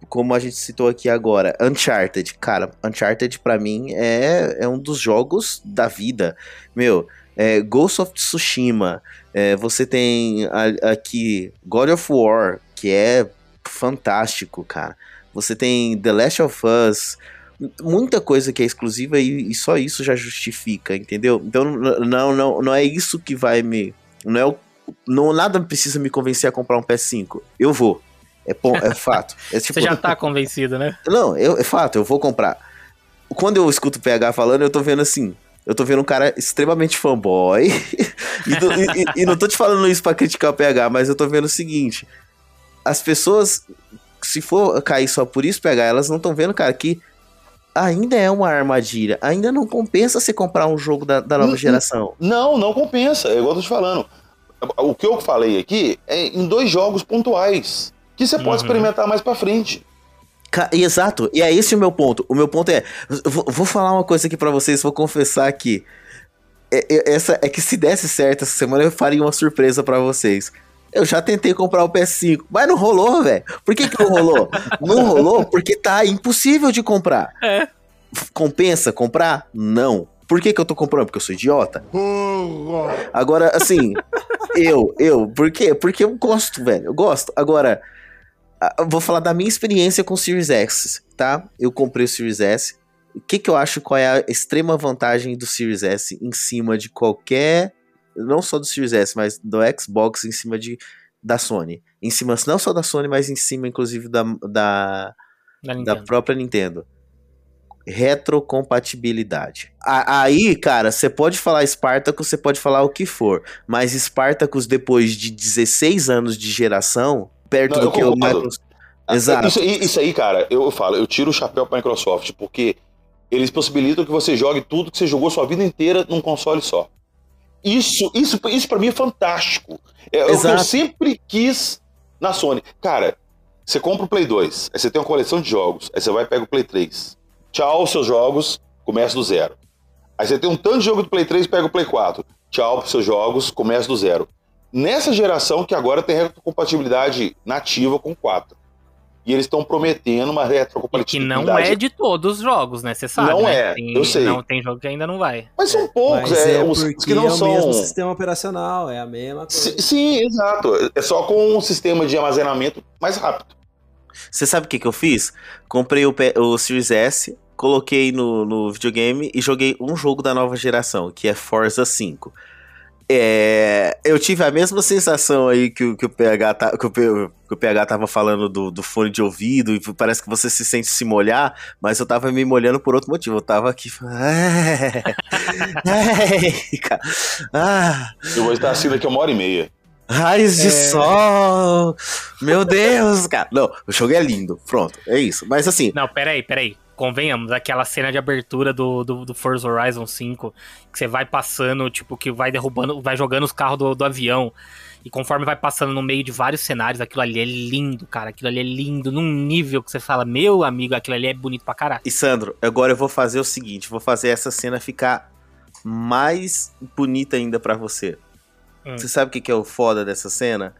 Como a gente citou aqui agora, Uncharted. Cara, Uncharted pra mim é, é um dos jogos da vida. Meu, é, Ghost of Tsushima, é, você tem a- aqui God of War, que é fantástico, cara. Você tem The Last of Us, muita coisa que é exclusiva e, e só isso já justifica, entendeu? Então não, não, não é isso que vai me. Não é o, não, nada precisa me convencer a comprar um PS5. Eu vou. É, pon- é fato. É, tipo, Você já tá convencido, né? não, eu, é fato, eu vou comprar. Quando eu escuto o PH falando, eu tô vendo assim. Eu tô vendo um cara extremamente fanboy. e, do- e- e- não tô te falando isso pra criticar o PH, mas eu tô vendo o seguinte: as pessoas, se for cair só por isso, PH, elas não estão vendo, cara, que ainda é uma armadilha. Ainda não compensa você comprar um jogo da, da nova Hum, hum. geração. Não, não compensa. É igual eu tô te falando. O que eu falei aqui é em dois jogos pontuais. Que você Uhum. pode experimentar mais pra frente. Exato, e é esse o meu ponto. O meu ponto é, vou, vou falar uma coisa aqui pra vocês, vou confessar aqui. É, é- essa, é que se desse certo essa semana eu faria uma surpresa pra vocês. Eu já tentei comprar o PS5, mas não rolou, velho. Por que, que não rolou? não rolou porque tá impossível de comprar. É. Compensa comprar? Não. Por que, que eu tô comprando? Porque eu sou idiota. Agora, assim, eu, eu, por quê? Porque eu gosto, velho. Eu gosto. Agora, vou falar da minha experiência com o Series X, tá? Eu comprei o Series S. O que, que eu acho qual é a extrema vantagem do Series S em cima de qualquer. Não só do Series S, mas do Xbox em cima de, da Sony. Em cima, não só da Sony, mas em cima, inclusive, da, da, Da da própria Nintendo. Retrocompatibilidade. A- Aí, cara, você pode falar Spartacus, você pode falar o que for, mas Spartacus, depois de 16 anos de geração, perto Não, do que o concordo. Microsoft. Exato. Isso, aí- isso aí, cara, eu falo, eu tiro o chapéu pra Microsoft, porque eles possibilitam que você jogue tudo que você jogou sua vida inteira num console só. Isso, isso, isso para mim é fantástico. É, é o que eu Exato. sempre quis na Sony. Cara, você compra o Play 2, aí você tem uma coleção de jogos, aí você vai e pega o Play 3. Tchau, seus jogos, começa do zero. Aí você tem um tanto de jogo do Play 3, pega o Play 4. Tchau pros seus jogos, começa do zero. Nessa geração que agora tem retrocompatibilidade nativa com 4. E eles estão prometendo uma E que retrocompatibilidade. não é de todos os jogos, né? Você sabe. Não né? é, Tem, eu sei. Não, tem jogo que ainda não vai. Mas são poucos, Mas é, é os, que não é o são. mesmo sistema operacional, é a mesma coisa. Si- Sim, exato. É só com um sistema de armazenamento mais rápido. Você sabe o que, que eu fiz? Comprei o, P- o Series S, coloquei no, no videogame e joguei um jogo da nova geração, que é Forza 5. É, eu tive a mesma sensação aí que, o- que, o, PH tá- que, o, que o PH tava falando do, do fone de ouvido, e parece que você se sente se molhar, mas eu tava me molhando por outro motivo. Eu tava aqui. É, cara. Ah, Eu vou estar assim daqui a uma hora e meia. Raios de É. sol! Meu Deus, cara. Não, o jogo é lindo. Pronto, é isso. Mas assim, Não, peraí, peraí. Convenhamos, aquela cena de abertura do, do, do Forza Horizon 5, que você vai passando, tipo, que vai derrubando, vai jogando os carros do, do avião. E conforme vai passando no meio de vários cenários, aquilo ali é lindo, cara. Aquilo ali é lindo, num nível que você fala, meu amigo, aquilo ali é bonito pra caralho. E Sandro, agora eu vou fazer o seguinte, vou fazer essa cena ficar mais bonita ainda pra você. Hum. Você sabe o que que é o foda dessa cena?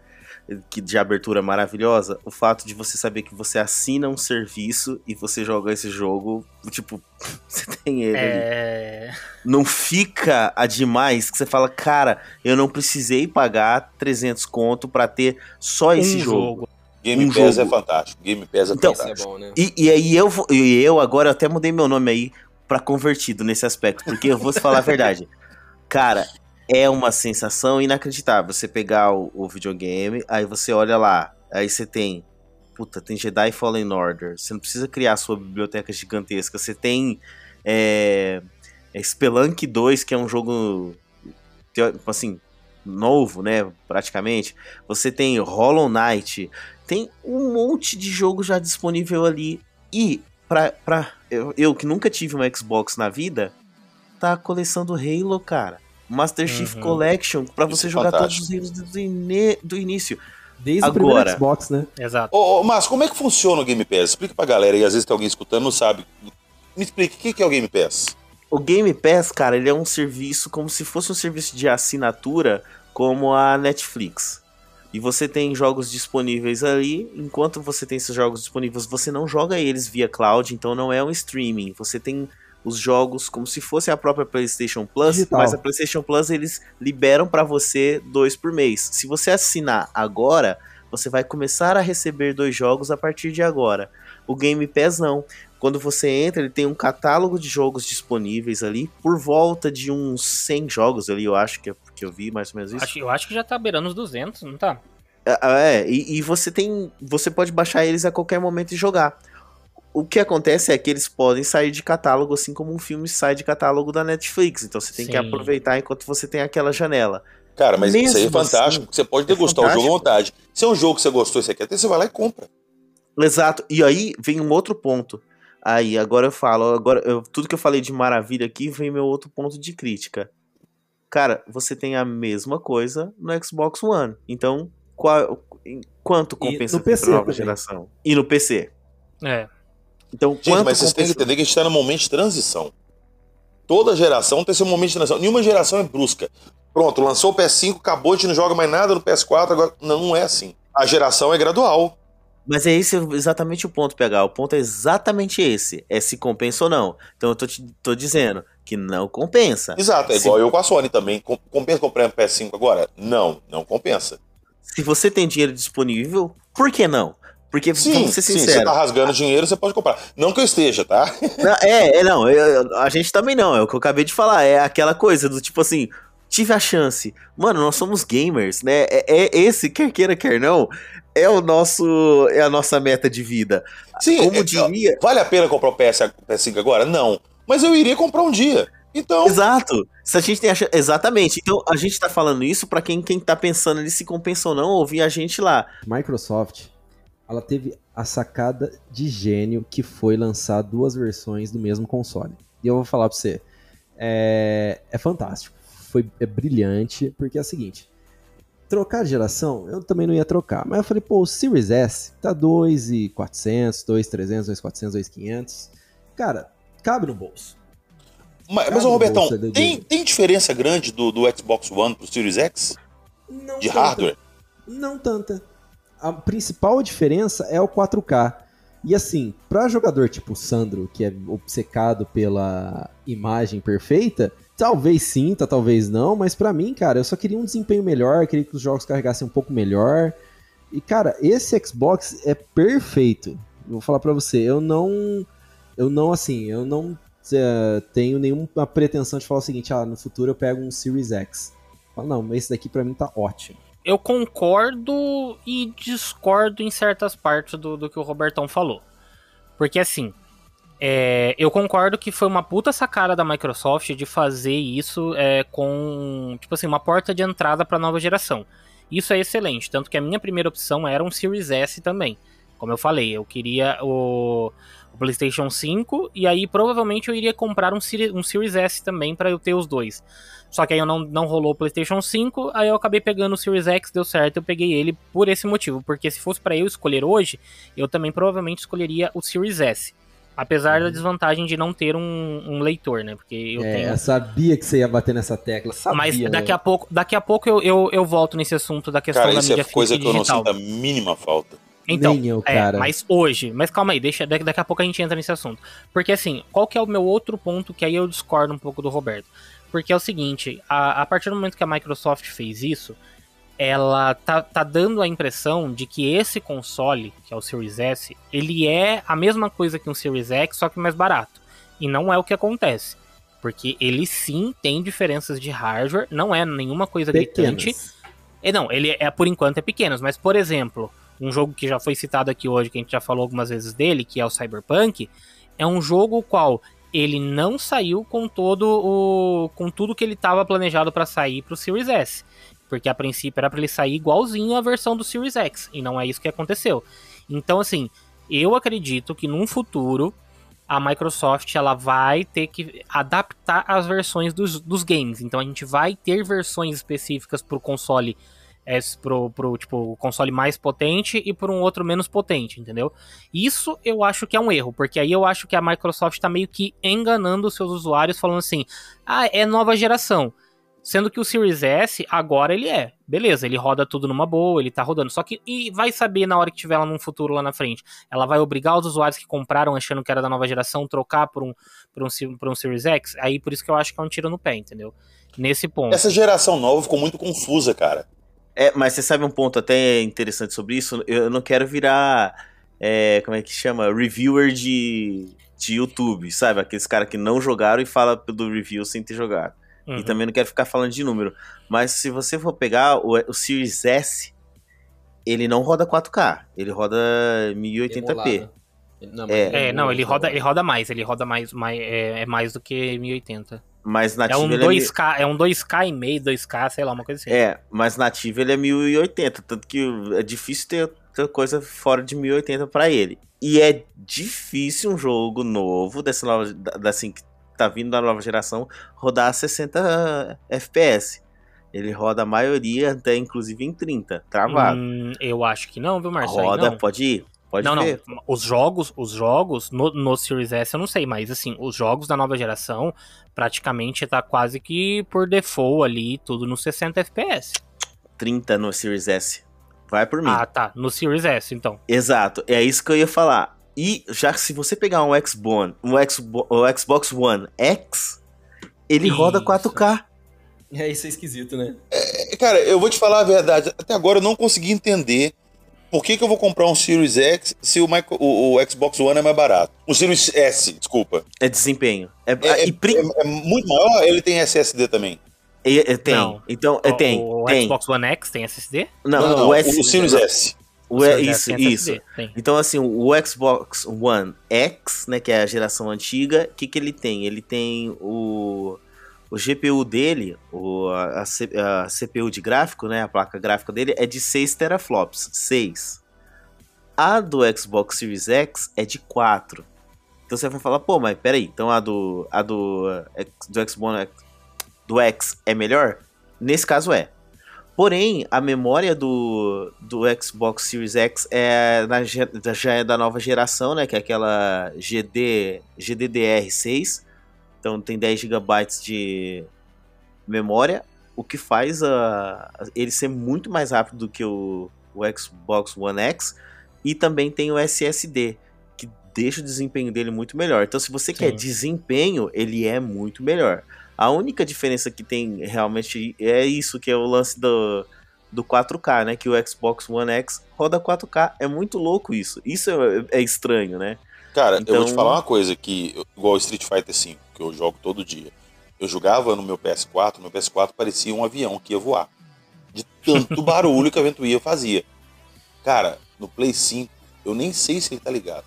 Que de abertura maravilhosa? O fato de você saber que você assina um serviço e você joga esse jogo, tipo, você tem ele ali. É. Não fica a demais que você fala, cara, eu não precisei pagar 300 conto pra ter só esse um jogo. jogo. Game Um Pass jogo. é fantástico. Game Pass é Então, Isso é fantástico. bom, né? E, e aí eu, e eu agora até mudei meu nome aí pra convertido nesse aspecto, porque eu vou te falar a verdade. Cara, é uma sensação inacreditável você pegar o, o videogame, aí você olha lá, aí você tem, puta, tem Jedi Fallen Order, você não precisa criar sua biblioteca gigantesca, você tem é, é Spelunk 2, que é um jogo, assim, novo, né, praticamente, você tem Hollow Knight, tem um monte de jogo já disponível ali. E pra, pra eu, eu que nunca tive um Xbox na vida, tá a coleção do Halo, cara. Master Chief Uhum. Collection, pra Isso você é jogar fantástico. todos os Halos do, início. Desde o Agora. primeiro Xbox, né? Exato. Ô, ô, Márcio, como é que funciona o Game Pass? Explica pra galera aí, às vezes tem alguém escutando não sabe. Me explica, o que que é o Game Pass? O Game Pass, cara, ele é um serviço como se fosse um serviço de assinatura como a Netflix. E você tem jogos disponíveis ali, enquanto você tem esses jogos disponíveis, você não joga eles via cloud, então não é um streaming. Você tem os jogos como se fosse a própria PlayStation Plus, Digital. mas a PlayStation Plus eles liberam para você dois por mês. Se você assinar agora, você vai começar a receber dois jogos a partir de agora. O Game Pass não. Quando você entra, ele tem um catálogo de jogos disponíveis ali, por volta de uns 100 jogos ali, eu acho que, é, que eu vi mais ou menos isso. Acho- eu acho que já tá beirando os 200, não tá? Ah, É, e, e você tem. Você pode baixar eles a qualquer momento e jogar. O que acontece é que eles podem sair de catálogo, assim como um filme sai de catálogo da Netflix. Então você tem que Sim. aproveitar enquanto você tem aquela janela. Cara, mas isso aí é Mesmo fantástico, assim, porque você pode é degustar o jogo à vontade. Se é um jogo que você gostou e você quer ter, você vai lá e compra. Exato. E aí vem um outro ponto. Aí, agora eu falo, agora eu- tudo que eu falei de maravilha aqui vem meu outro ponto de crítica. Cara, você tem a mesma coisa no Xbox One. Então, qual, quanto E compensa no ter PC pra nova também. geração? E no PC. É. Então, Gente, quanto mas vocês têm que entender que a gente está no momento de transição. Toda geração tem seu momento de transição. Nenhuma geração é brusca. Pronto, lançou o PS5, acabou, a gente não joga mais nada no PS4, agora. Não, é assim. A geração é gradual. Mas é esse exatamente o ponto, PH. O ponto é exatamente esse. É se compensa ou não. Então eu tô, te, tô dizendo que não compensa. Exato, é Se- igual eu com a Sony também. Com- Compensa comprar um PS5 agora? Não, não compensa. Se você tem dinheiro disponível, por que não? Porque, Sim, vamos ser sim, você tá rasgando dinheiro, você pode comprar. Não que eu esteja, tá? Não, é, é, não, eu- a gente também não, é o que eu acabei de falar, é aquela coisa do tipo assim, tive a chance, mano, nós somos gamers, né, é, é esse, quer queira, quer não, é o nosso, é a nossa meta de vida, Sim, como é- diria, Vale a pena comprar o PS, PS5 agora? Não. Mas eu iria comprar um dia. Então, exato, se a gente tem a chance, exatamente, então a gente tá falando isso pra quem, quem tá pensando ali se compensa ou não, ouvir a gente lá, Microsoft, ela teve a sacada de gênio que foi lançar duas versões do mesmo console. E eu vou falar pra você, é, é fantástico, foi é brilhante, porque é o seguinte, trocar de geração, eu também não ia trocar, mas eu falei, pô, o Series S tá 2,400, 2,300, 2,400, 2,500, cara, cabe no bolso. mas, Cabe mas ô Robertão, bolso do tem, tem diferença grande do, do Xbox One pro Series X? Não De tanta. hardware? Não tanta. A principal diferença é o 4K. E assim, pra jogador tipo Sandro, que é obcecado pela imagem perfeita, talvez sinta, talvez não, mas pra mim, cara, eu só queria um desempenho melhor, queria que os jogos carregassem um pouco melhor. E cara, esse Xbox é perfeito. Vou falar pra você, eu não eu não assim, eu não eh, tenho nenhuma pretensão de falar o seguinte, ah, no futuro eu pego um Series X. Fala, não, esse daqui pra mim tá ótimo. Eu concordo e discordo em certas partes do, do que o Robertão falou. Porque assim, é, eu concordo que foi uma puta sacada da Microsoft de fazer isso é, com, tipo assim, uma porta de entrada pra nova geração. Isso é excelente, tanto que a minha primeira opção era um Series S também. Como eu falei, eu queria o PlayStation 5 e aí provavelmente eu iria comprar um, Seri- um Series S também pra eu ter os dois. Só que aí eu não, não rolou o PlayStation 5, aí eu acabei pegando o Series X, deu certo, eu peguei ele por esse motivo. Porque se fosse pra eu escolher hoje, eu também provavelmente escolheria o Series S. Apesar da desvantagem de não ter um, um leitor, né? Porque eu é, tenho. eu sabia que você ia bater nessa tecla. Sabia, Mas daqui né? a pouco, daqui a pouco eu, eu, eu volto nesse assunto da questão Cara, da isso é mídia coisa física que eu não digital. sinto a mínima falta. Então, Nem eu, é, cara. mas hoje, mas calma aí, deixa, daqui, a pouco a gente entra nesse assunto. Porque assim, qual que é o meu outro ponto que aí eu discordo um pouco do Roberto? Porque é o seguinte, a, a partir do momento que a Microsoft fez isso, ela tá, tá dando a impressão de que esse console, que é o Series S, ele é a mesma coisa que um Series X, só que mais barato. E não é o que acontece. Porque ele sim tem diferenças de hardware, não é nenhuma coisa gritante. Pequenas. É, não, ele é por enquanto é pequeno, mas por exemplo, um jogo que já foi citado aqui hoje, que a gente já falou algumas vezes dele, que é o Cyberpunk, é um jogo qual ele não saiu com todo o com tudo que ele estava planejado para sair para o Series S, porque a princípio era para ele sair igualzinho à versão do Series X, e não é isso que aconteceu. Então assim, eu acredito que num futuro a Microsoft ela vai ter que adaptar as versões dos, dos games. Então a gente vai ter versões específicas para o console, é, pro, pro tipo, console mais potente e por um outro menos potente, entendeu? Isso eu acho que é um erro, porque aí eu acho que a Microsoft está meio que enganando os seus usuários, falando assim: ah, é nova geração. Sendo que o Series S, agora ele é. Beleza, ele roda tudo numa boa, ele tá rodando. Só que, e vai saber na hora que tiver lá num futuro lá na frente. Ela vai obrigar os usuários que compraram achando que era da nova geração trocar por um, por um, por um Series X? Aí por isso que eu acho que é um tiro no pé, entendeu? Nesse ponto. Essa geração nova ficou muito confusa, cara. É, mas você sabe um ponto até interessante sobre isso? Eu não quero virar. É, como é que chama? Reviewer de, de YouTube, sabe? Aqueles caras que não jogaram e fala do review sem ter jogado. Uhum. E também não quero ficar falando de número. Mas se você for pegar o, o Series S, ele não roda 4K, ele roda 1080p. Não, é, é, não, ele roda, ele roda mais, ele roda mais, mais é, é mais do que 1080. Mas nativo é um 2K, é, é um 2K e meio, 2K, sei lá, uma coisa assim. É, mas nativo ele é 1080, tanto que é difícil ter, ter coisa fora de 1080 para ele. E é difícil um jogo novo dessa nova, assim, que tá vindo da nova geração rodar a 60 FPS. Ele roda a maioria, até inclusive em 30, travado. Hum, eu acho que não, viu, Marcelo? Roda, pode ir. Pode não, ver. não. Os jogos, os jogos no, no Series S eu não sei, mas assim, os jogos da nova geração praticamente tá quase que por default ali, tudo no 60 FPS. 30 no Series S. Vai por mim. Ah, tá. No Series S, então. Exato. É isso que eu ia falar. E já se você pegar um Xbox, um Xbox, o Xbox One X, ele isso. roda 4K. É, isso é esquisito, né? É, cara, eu vou te falar a verdade. Até agora eu não consegui entender por que, que eu vou comprar um Series X se o, Michael, o, o, Xbox One é mais barato? O Series S, desculpa. É desempenho. É, é, é, é muito maior ele tem SSD também? tem. Não. Então, o, tem. O tem. Xbox One X tem SSD? Não, não, não o, S, o Series S. O, é, isso, isso. Então, assim, o Xbox One X, né, que é a geração antiga, o que, que ele tem? Ele tem o, o GPU dele, o, a, a, CPU de gráfico, né, a placa gráfica dele é de 6 teraflops, 6. A do Xbox Series X é de 4. Então você vai falar, pô, mas peraí, então a do, a do, do Xbox do X é melhor? Nesse caso é. Porém, a memória do, do Xbox Series X é na, já é da nova geração, né? Que é aquela GD, GDDR6. Então tem 10 GB de memória, o que faz a, a, ele ser muito mais rápido do que o, o Xbox One X. E também tem o SSD, que deixa o desempenho dele muito melhor. Então, se você Sim. quer desempenho, ele é muito melhor. A única diferença que tem realmente é isso, que é o lance do, do 4K, né? Que o Xbox One X roda 4K. É muito louco isso. Isso é, é estranho, né? Cara, então... eu vou te então falar uma coisa que, igual Street Fighter V, que eu jogo todo dia. Eu jogava no meu PS4, meu PS4 parecia um avião que ia voar. De tanto barulho que a ventoinha fazia. Cara, no Play 5, eu nem sei se ele tá ligado.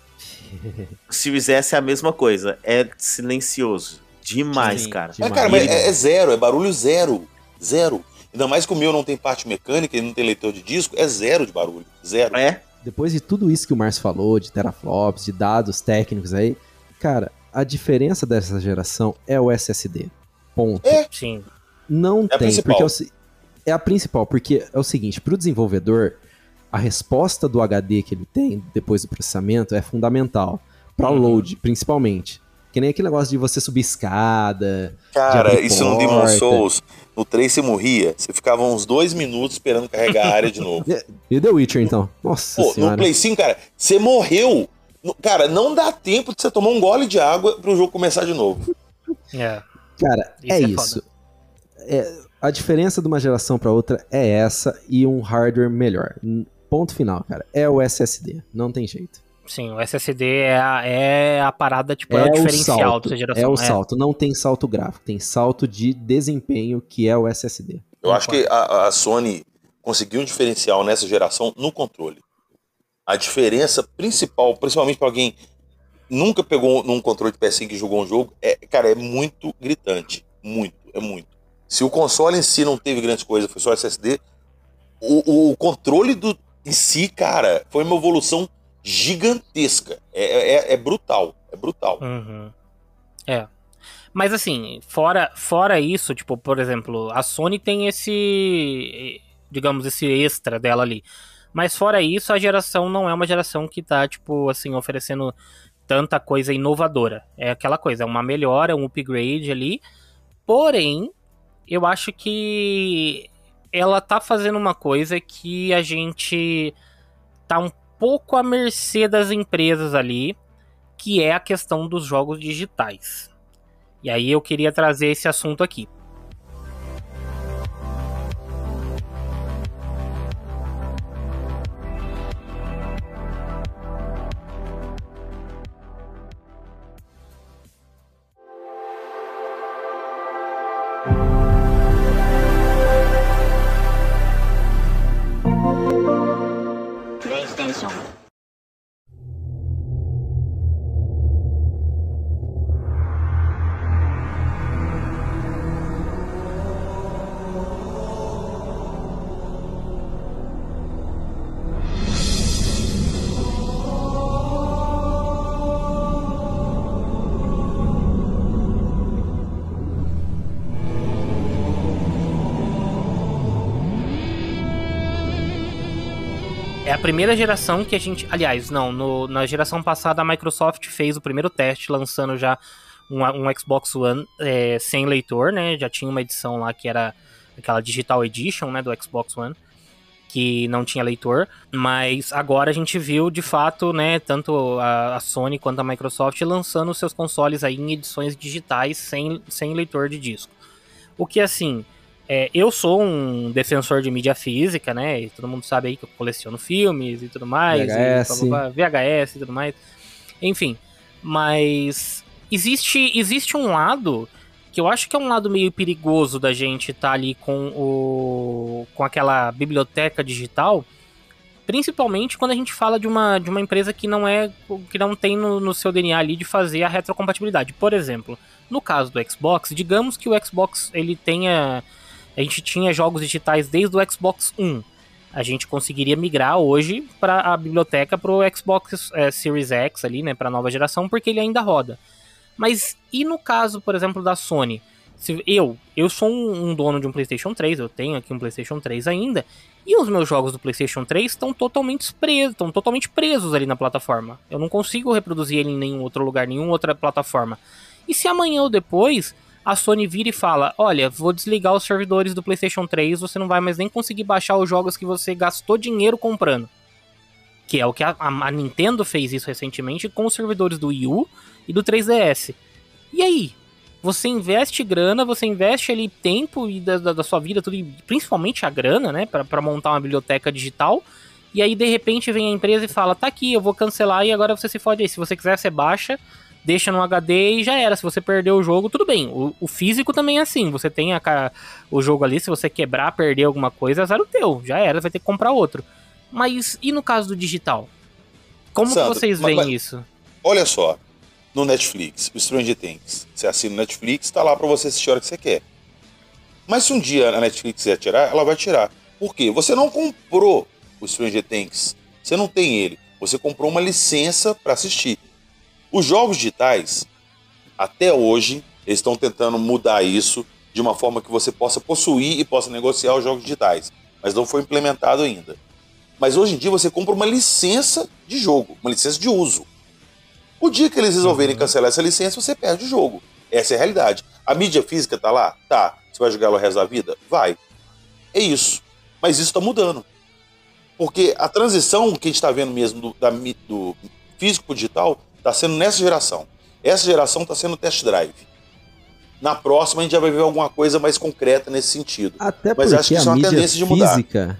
O Series S é a mesma coisa, é silencioso. Demais, Sim, cara. Demais. É, cara, mas é, é, zero, é barulho zero. Zero. Ainda mais que o meu não tem parte mecânica, ele não tem leitor de disco, é zero de barulho. Zero. É? Depois de tudo isso que o Márcio falou, de teraflops, de dados técnicos aí, cara, a diferença dessa geração é o SSD. Ponto. É. Sim. Não é tem, porque é, o, é a principal, porque é o seguinte, para o desenvolvedor, a resposta do HD que ele tem depois do processamento é fundamental. Para uhum. load, principalmente. Que nem aquele negócio de você subir escada. Cara, isso no Demon Souls, no 3 você morria. Você ficava uns dois minutos esperando carregar a área de novo. e The Witcher, então? Nossa Pô, senhora. No Play 5, cara, você morreu. Cara, não dá tempo de você tomar um gole de água para o jogo começar de novo. É. Cara, isso é, é isso. É, a diferença de uma geração para outra é essa e um hardware melhor. Ponto final, cara. É o SSD. Não tem jeito. Sim, o SSD é a, é a parada, tipo, é, é o diferencial salto, dessa geração. É o é. salto, não tem salto gráfico, tem salto de desempenho que é o SSD. Eu acho que a, a Sony conseguiu um diferencial nessa geração no controle. A diferença principal, principalmente para alguém nunca pegou num controle de PS5 e jogou um jogo, é, cara, é muito gritante. Muito, é muito. Se o console em si não teve grandes coisas, foi só SSD, o, o controle do, em si, cara, foi uma evolução gigantesca. É, é, é brutal. É brutal. Uhum. É. Mas assim, fora, fora isso, tipo, por exemplo, a Sony tem esse. Digamos, esse extra dela ali. Mas fora isso, a geração não é uma geração que tá, tipo, assim, oferecendo tanta coisa inovadora. É aquela coisa, é uma melhora, um upgrade ali. Porém, Eu acho que ela tá fazendo uma coisa que a gente tá um pouco à mercê das empresas ali, que é a questão dos jogos digitais. E aí eu queria trazer esse assunto aqui. Primeira geração que a gente. Aliás, não, no, na geração passada a Microsoft fez o primeiro teste, lançando já um, um Xbox One é, sem leitor, né? Já tinha uma edição lá que era aquela Digital Edition, né, do Xbox One, que não tinha leitor, mas agora a gente viu de fato, né, tanto a, a Sony quanto a Microsoft lançando seus consoles aí em edições digitais sem, sem leitor de disco. O que assim, é, eu sou um defensor de mídia física, né? E todo mundo sabe aí que eu coleciono filmes e tudo mais. VHS. E, blá, blá, VHS e tudo mais. Enfim, mas existe, existe um lado que eu acho que é um lado meio perigoso da gente estar tá ali com, o, com aquela biblioteca digital, principalmente quando a gente fala de uma, de uma empresa que não é que não tem no, no seu DNA ali de fazer a retrocompatibilidade. Por exemplo, no caso do Xbox, digamos que o Xbox ele tenha a gente tinha jogos digitais desde o Xbox 1. A gente conseguiria migrar hoje para a biblioteca para o Xbox é, Series X ali, né, para a nova geração, porque ele ainda roda. Mas e no caso, por exemplo, da Sony? Se eu, eu sou um, um, dono de um PlayStation 3, eu tenho aqui um PlayStation 3 ainda, e os meus jogos do PlayStation 3 estão totalmente presos, estão totalmente presos ali na plataforma. Eu não consigo reproduzir ele em nenhum outro lugar, nenhuma outra plataforma. E se amanhã ou depois a Sony vira e fala: Olha, vou desligar os servidores do PlayStation 3, você não vai mais nem conseguir baixar os jogos que você gastou dinheiro comprando. Que é o que a, a, Nintendo fez isso recentemente com os servidores do Wii U e do 3DS. E aí? Você investe grana, você investe ali tempo e da, da, da sua vida, tudo, principalmente a grana, né, para montar uma biblioteca digital. E aí, de repente, vem a empresa e fala: tá aqui, eu vou cancelar e agora você se fode aí. Se você quiser, você baixa deixa no HD e já era. Se você perder o jogo, tudo bem. O, o físico também é assim. Você tem a, o jogo ali, se você quebrar, perder alguma coisa, azar o teu. Já era, vai ter que comprar outro. Mas e no caso do digital? Como Sandro, vocês veem mas, isso? Olha só, no Netflix, o Stranger Things. Você assina o Netflix, tá lá para você assistir a hora que você quer. Mas se um dia a Netflix quiser tirar, ela vai tirar. Por quê? Você não comprou o Stranger Things. Você não tem ele. Você comprou uma licença para assistir. Os jogos digitais, até hoje, eles estão tentando mudar isso de uma forma que você possa possuir e possa negociar os jogos digitais, mas não foi implementado ainda. Mas hoje em dia você compra uma licença de jogo, uma licença de uso. O dia que eles resolverem uhum. cancelar essa licença, você perde o jogo. Essa é a realidade. A mídia física tá lá? Tá. Você vai jogar ela o resto da vida? Vai. É isso. Mas isso está mudando. Porque a transição que a gente está vendo mesmo do, da, do físico para digital Está sendo nessa geração. Essa geração está sendo test drive. Na próxima a gente já vai ver alguma coisa mais concreta nesse sentido. Até Mas acho que isso é uma tendência de mudar. Física,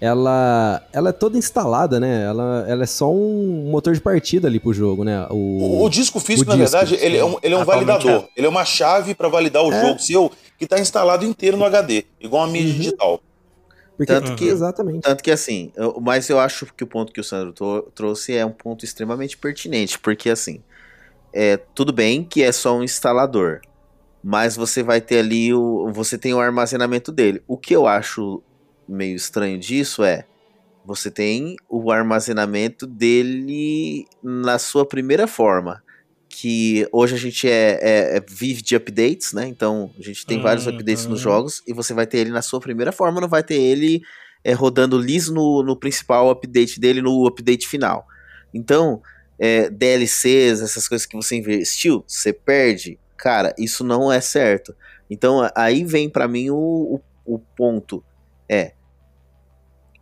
ela, ela é toda instalada, né? Ela, ela é só um motor de partida ali pro jogo, né? O, o, o disco físico, o na disco, verdade, ele é um, ele é um validador. É. Ele é uma chave para validar o é. jogo seu que está instalado inteiro no HD, igual a mídia uhum. digital. Porque, tanto que, exatamente. Tanto que assim, eu, mas eu acho que o ponto que o Sandro trouxe é um ponto extremamente pertinente, porque assim, é tudo bem que é só um instalador, mas você vai ter ali o, você tem o armazenamento dele. O que eu acho meio estranho disso é você tem o armazenamento dele na sua primeira forma que hoje a gente é, é, é, vive de updates, né? Então a gente tem vários updates nos jogos e você vai ter ele na sua primeira forma, não vai ter ele é, rodando liso no, no principal update dele, no update final. Então, é, DLCs, essas coisas que você investiu, você perde. Cara, isso não é certo. Então aí vem para mim o, o, o ponto. É.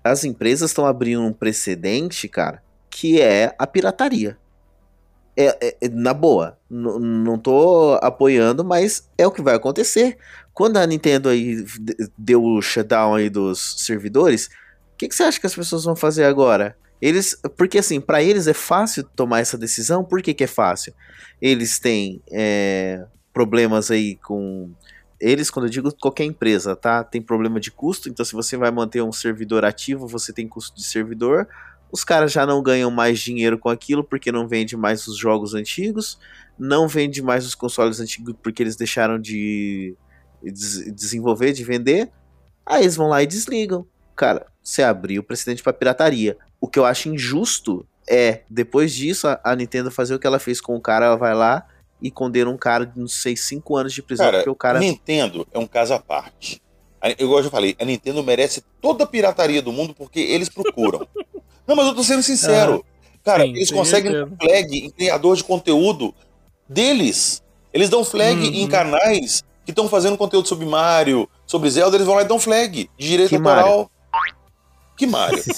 As empresas estão abrindo um precedente, cara, que é a pirataria. É, é, é na boa, não tô apoiando, mas é o que vai acontecer. Quando a Nintendo aí deu o shutdown aí dos servidores, o que, que você acha que as pessoas vão fazer agora? Eles, porque assim, para eles é fácil tomar essa decisão. Por que, que é fácil? Eles têm é, problemas aí com eles, quando eu digo qualquer empresa, tá? Tem problema de custo, então se você vai manter um servidor ativo, você tem custo de servidor. Os caras já não ganham mais dinheiro com aquilo porque não vende mais os jogos antigos, não vende mais os consoles antigos porque eles deixaram de des- desenvolver, de vender. Aí eles vão lá e desligam. Cara, você abriu o precedente para pirataria. O que eu acho injusto é, depois disso, a, a Nintendo fazer o que ela fez com o cara, ela vai lá e condena um cara de, não sei, 5 anos de prisão, Cara, porque o cara. Nintendo é um caso à parte. Eu já falei, a Nintendo merece toda a pirataria do mundo porque eles procuram. Não, mas eu tô sendo sincero. Cara, sim, eles sim, conseguem dar flag em criador de conteúdo deles. Eles dão flag Uhum. em canais que estão fazendo conteúdo sobre Mario, sobre Zelda, eles vão lá e dão flag de direito Que autoral. Que Mario?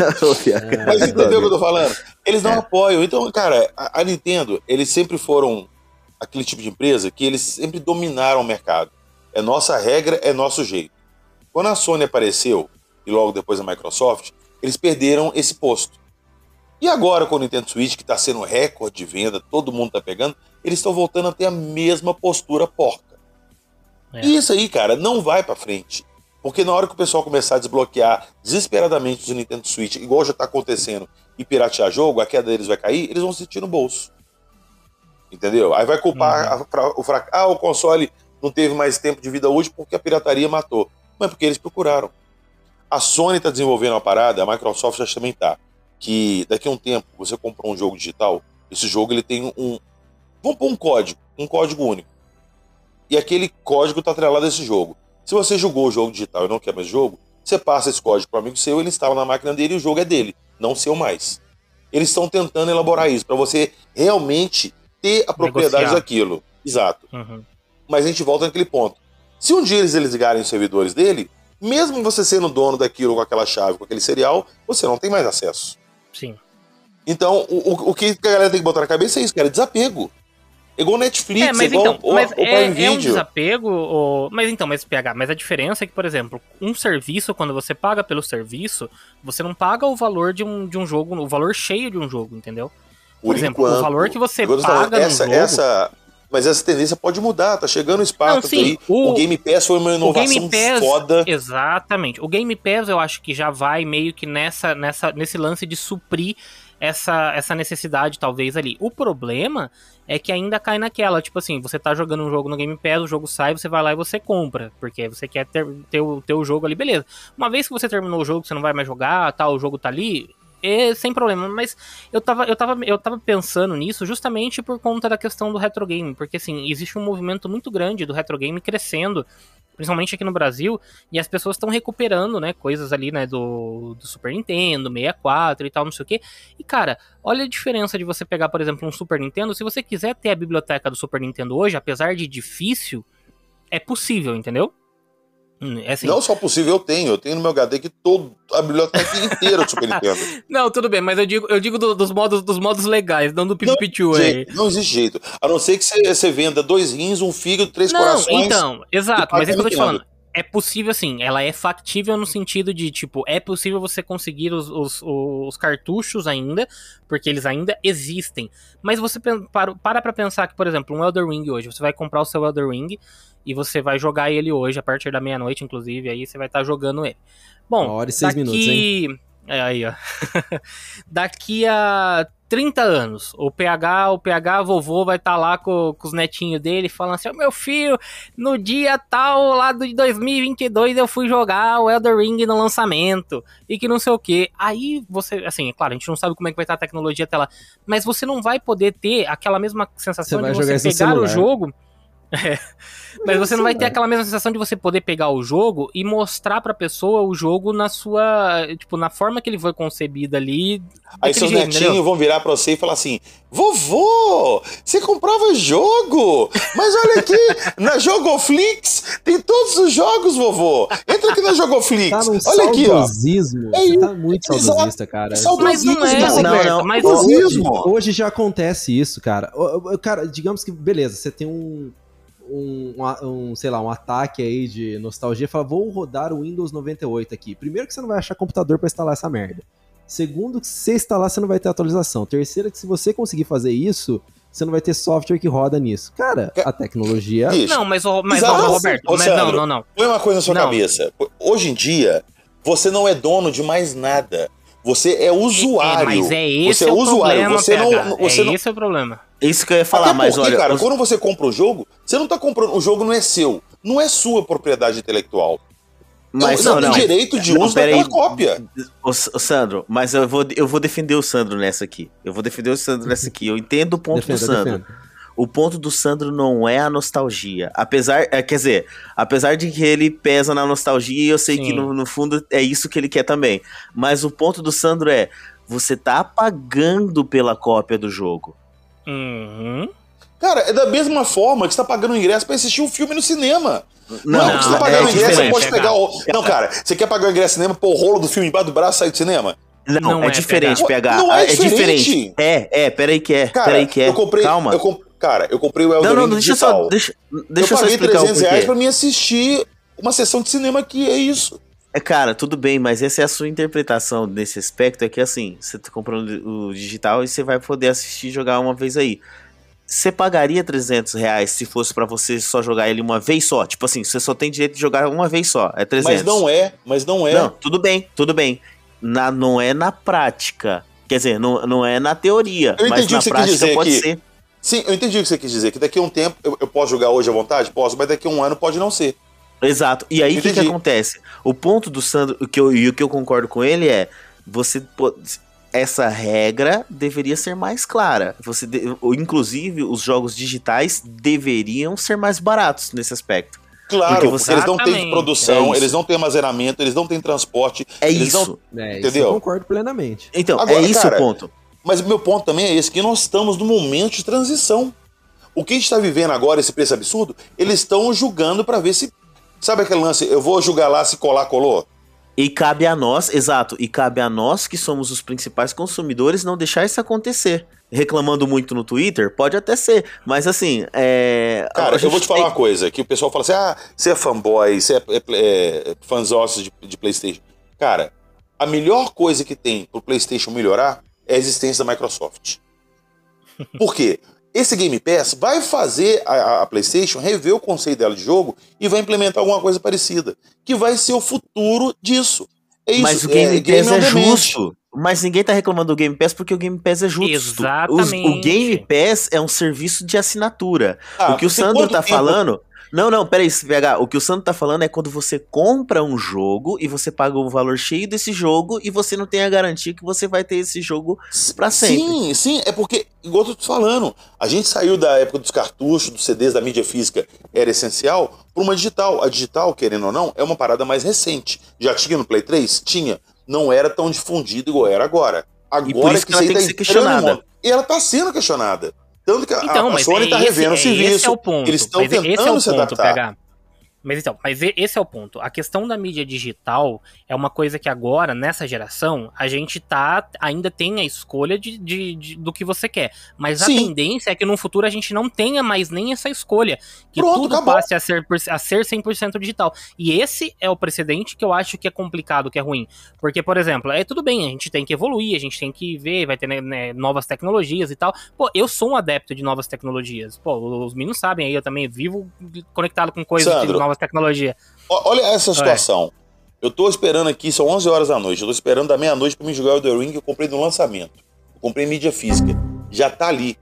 Ah, Mas entendeu o que eu tô falando? Eles não É. apoiam. Então, cara, a, a Nintendo, eles sempre foram aquele tipo de empresa que eles sempre dominaram o mercado. É nossa regra, é nosso jeito. Quando a Sony apareceu, e logo depois a Microsoft, eles perderam esse posto. E agora com o Nintendo Switch, que está sendo recorde de venda, todo mundo tá pegando, eles estão voltando a ter a mesma postura porca. É. E isso aí, cara, não vai pra frente. Porque na hora que o pessoal começar a desbloquear desesperadamente os Nintendo Switch, igual já tá acontecendo, e piratear jogo, a queda deles vai cair, eles vão sentir no bolso. Entendeu? Aí vai culpar a- fra- o fracasso. Ah, o console não teve mais tempo de vida útil porque a pirataria matou. Mas porque eles procuraram. A Sony tá desenvolvendo uma parada, a Microsoft já também tá. Que daqui a um tempo você comprou um jogo digital, esse jogo ele tem um. Vamos pôr um código, um código único. E aquele código tá atrelado a esse jogo. Se você jogou o jogo digital e não quer mais o jogo, você passa esse código para um amigo seu, ele instala na máquina dele e o jogo é dele, não seu mais. Eles estão tentando elaborar isso para você realmente ter a propriedade Negociar. daquilo. Exato. Uhum. Mas a gente volta naquele ponto. Se um dia eles ligarem os servidores dele, mesmo você sendo dono daquilo com aquela chave, com aquele serial, você não tem mais acesso. Sim. Então, o, o- que a galera tem que botar na cabeça é isso, cara, desapego. É igual Netflix, É, mas igual então, o, mas o é, é um desapego, ou- mas então, mas PH, mas a diferença é que, por exemplo, um serviço, quando você paga pelo serviço, você não paga o valor de um, de um jogo, o valor cheio de um jogo, entendeu? Por, exemplo, o valor que você Eu tô falando, paga essa, jogo... essa, mas essa tendência pode mudar, tá chegando o espaço Não, aí. o- O, Game Pass foi uma O inovação Pass, foda. exatamente. O Game Pass eu acho que já vai meio que nessa, nessa, nesse lance de suprir essa, essa necessidade, talvez, ali. O problema é que ainda cai naquela, tipo assim, você tá jogando um jogo no Game Pass, o jogo sai, você vai lá e você compra, porque você quer ter, ter, o, ter o jogo ali, beleza. Uma vez que você terminou o jogo, você não vai mais jogar, tal, o jogo tá ali, é sem problema, mas eu tava, eu, tava, eu tava pensando nisso justamente por conta da questão do retro game, porque assim, existe um movimento muito grande do retro game crescendo, principalmente aqui no Brasil, e as pessoas estão recuperando, né, coisas ali, né, do, do Super Nintendo, 64 e tal, não sei o quê. E cara, olha a diferença de você pegar, por exemplo, um Super Nintendo, se você quiser ter a biblioteca do Super Nintendo hoje, apesar de difícil, é possível, entendeu? É assim, Não só possível, eu tenho. Eu tenho no meu HD aqui todo, a biblioteca inteira do Super Nintendo. Não, tudo bem, mas eu digo, eu digo do- dos modos dos modos legais, não do Pipipichu aí. Não existe jeito. A não ser que você, venda dois rins, um fígado, três Não, corações. então, exato, mas é isso que eu tô te falando. É possível, assim, ela é factível no sentido de, tipo, é possível você conseguir os, os, os cartuchos ainda, porque eles ainda existem. Mas você para, para pra pensar que, por exemplo, um Elder Ring hoje, você vai comprar o seu Elder Ring e você vai jogar ele hoje, a partir da meia-noite, inclusive, aí você vai estar jogando ele. Bom, Uma hora e seis daqui... minutos, É, aí, ó. daqui a 30 anos, o PH, o PH vovô vai estar lá com, com os netinhos dele falando assim: "Ô, meu filho, no dia tal lá de 2022 eu fui jogar o Elder Ring no lançamento e que não sei o que. Aí você, assim, é claro, a gente não sabe como é que vai estar a tecnologia até lá, mas você não vai poder ter aquela mesma sensação Você de você pegar o celular. Jogo Mas você não vai ter Sim, aquela mesma sensação de você poder pegar o jogo e mostrar pra pessoa o jogo na sua. Tipo, na forma que ele foi concebido ali. Aí seus jeito, netinhos entendeu? vão virar pra você e falar assim: Vovô, você comprava jogo? Mas olha aqui, na Jogoflix tem todos os jogos, vovô. Entra aqui na Jogoflix. Tá num olha aqui, ó. É Você tá muito exato. saudosista, cara. Mas não é. Não, Roberto, não. mas Hoje, hoje já acontece isso, cara. Cara, digamos que, beleza, você tem um, um, um, sei lá, um ataque aí de nostalgia e fala, vou rodar o Windows 98 aqui. Primeiro que você não vai achar computador pra instalar essa merda. Segundo que se você instalar, você não vai ter atualização. Terceiro que se você conseguir fazer isso, você não vai ter software que roda nisso. Cara, a tecnologia... Bicho, Não, mas, o- mas Exato. Roberto, mas não, não, não. Põe uma coisa na sua Não. cabeça. Hoje em dia, você não é dono de mais nada. Você é usuário. É, mas é esse você é o usuário. problema, Você não. PH. Você é não... esse é o problema. Isso que eu ia falar, Até mas porque, olha. cara, os- quando você compra o jogo, você não tá comprando. O jogo não é seu. Não é sua propriedade intelectual. Mas não, não, tem não. direito de Não, uso daquela aí. cópia. S- ô, Sandro, mas eu vou, eu vou defender o Sandro nessa aqui. Eu vou defender o Sandro nessa aqui. Eu entendo o ponto Defenda, do Sandro. defenda. O ponto do Sandro não é a nostalgia. Apesar, é, quer dizer, apesar de que ele pesa na nostalgia, eu sei Sim. que no, no fundo é isso que ele quer também. Mas o ponto do Sandro é: você tá pagando pela cópia do jogo. Uhum. Cara, é da mesma forma que você tá pagando o ingresso pra assistir um filme no cinema. Não, Não, é você tá não, pagando é ingresso, você pode pegar o. Não, cara, você quer pagar o ingresso no cinema, pôr o rolo do filme embaixo do braço e sair do cinema? Não, Não é, é, diferente, PH. PH. Não é é diferente. diferente. É, é, peraí que é. Cara, peraí que é. eu comprei. Calma. Eu comp- Cara, eu comprei o Elden Não, não, Ring deixa digital. só. Deixa, deixa eu só paguei explicar 300 o reais pra mim assistir uma sessão de cinema que é isso. É, cara, tudo bem, mas essa é a sua interpretação nesse aspecto. É que assim, você tá comprando o digital e você vai poder assistir e jogar uma vez aí. Você pagaria 300 reais se fosse pra você só jogar ele uma vez só? Tipo assim, você só tem direito de jogar uma vez só. É 300. Mas não é, mas não é. Não, tudo bem, tudo bem. Na, não é na prática. Quer dizer, não, não é na teoria. Eu mas na o que você quis prática dizer pode aqui. ser. Sim, eu entendi o que você quis dizer. Que daqui a um tempo eu, eu posso jogar hoje à vontade? Posso, mas daqui a um ano pode não ser. Exato. E aí o que, que acontece? O ponto do Sandro, o que eu, e o que eu concordo com ele é: você. pô- Essa regra deveria ser mais clara. Você de- ou, inclusive, os jogos digitais deveriam ser mais baratos nesse aspecto. Claro, Porque porque, eles não têm produção, é eles não têm armazenamento, eles não têm transporte. É Eles isso. É, isso Entendeu? eu concordo plenamente. Então, Agora, é isso cara, o ponto. Mas meu ponto também é esse, que nós estamos num momento de transição. O que a gente está vivendo agora, esse preço absurdo, eles estão julgando para ver se. Sabe aquele lance? Eu vou julgar lá se colar, colou? E cabe a nós, exato, e cabe a nós que somos os principais consumidores não deixar isso acontecer. Reclamando muito no Twitter, pode até ser, mas assim, é. Cara, eu vou te falar tem- uma coisa, que o pessoal fala assim, ah, você é fanboy, você é, é, é fãzócio de, de Playstation. Cara, a melhor coisa que tem pro Playstation melhorar é a existência da Microsoft. Por quê? Esse Game Pass vai fazer a, a- PlayStation rever o conceito dela de jogo e vai implementar alguma coisa parecida, que vai ser o futuro disso. É isso. Mas o Game Pass game é demand. justo. Mas ninguém tá reclamando do Game Pass porque o Game Pass é justo. Os- o Exatamente. Game Pass é um serviço de assinatura. Ah, o que o Sandro tá tempo- falando. Não, não, peraí, PH. O que o Sandro tá falando é quando você compra um jogo e você paga o valor cheio desse jogo e você não tem a garantia que você vai ter esse jogo pra sempre. Sim, sim, é porque, igual eu tô te falando, a gente saiu da época dos cartuchos, dos CDs, da mídia física, era essencial, para uma digital. A digital, querendo ou não, é uma parada mais recente. Já tinha no Play 3? Tinha. Não era tão difundido igual era agora. Agora por isso é que ela tem tá que ser questionada. E ela tá sendo questionada. Tanto que a- Então, a, mas Sony é tá esse- revendo o é- serviço. Esse é o ponto. Eles estão tentando esse é o se ponto, adaptar. PH. Mas então, mas esse é o ponto. A questão da mídia digital é uma coisa que agora, nessa geração, a gente tá. ainda tem a escolha de, de- de- do que você quer. Mas a Sim. tendência é que no futuro a gente não tenha mais nem essa escolha. Que Pronto, tudo acabou. passe a ser, a ser 100% digital. E esse é o precedente que eu acho que é complicado, que é ruim. Porque, por exemplo, é tudo bem, a gente tem que evoluir, a gente tem que ver, vai ter né, né, novas tecnologias e tal. Pô, eu sou um adepto de novas tecnologias. Pô, os meninos sabem aí, eu também vivo conectado com coisas de Sandro. Novas tecnologias. Olha essa situação. Eu tô esperando aqui, são 11 horas da noite. Eu tô esperando da meia-noite pra me jogar o Elden Ring que eu comprei no lançamento. Eu comprei mídia física. Já tá ali.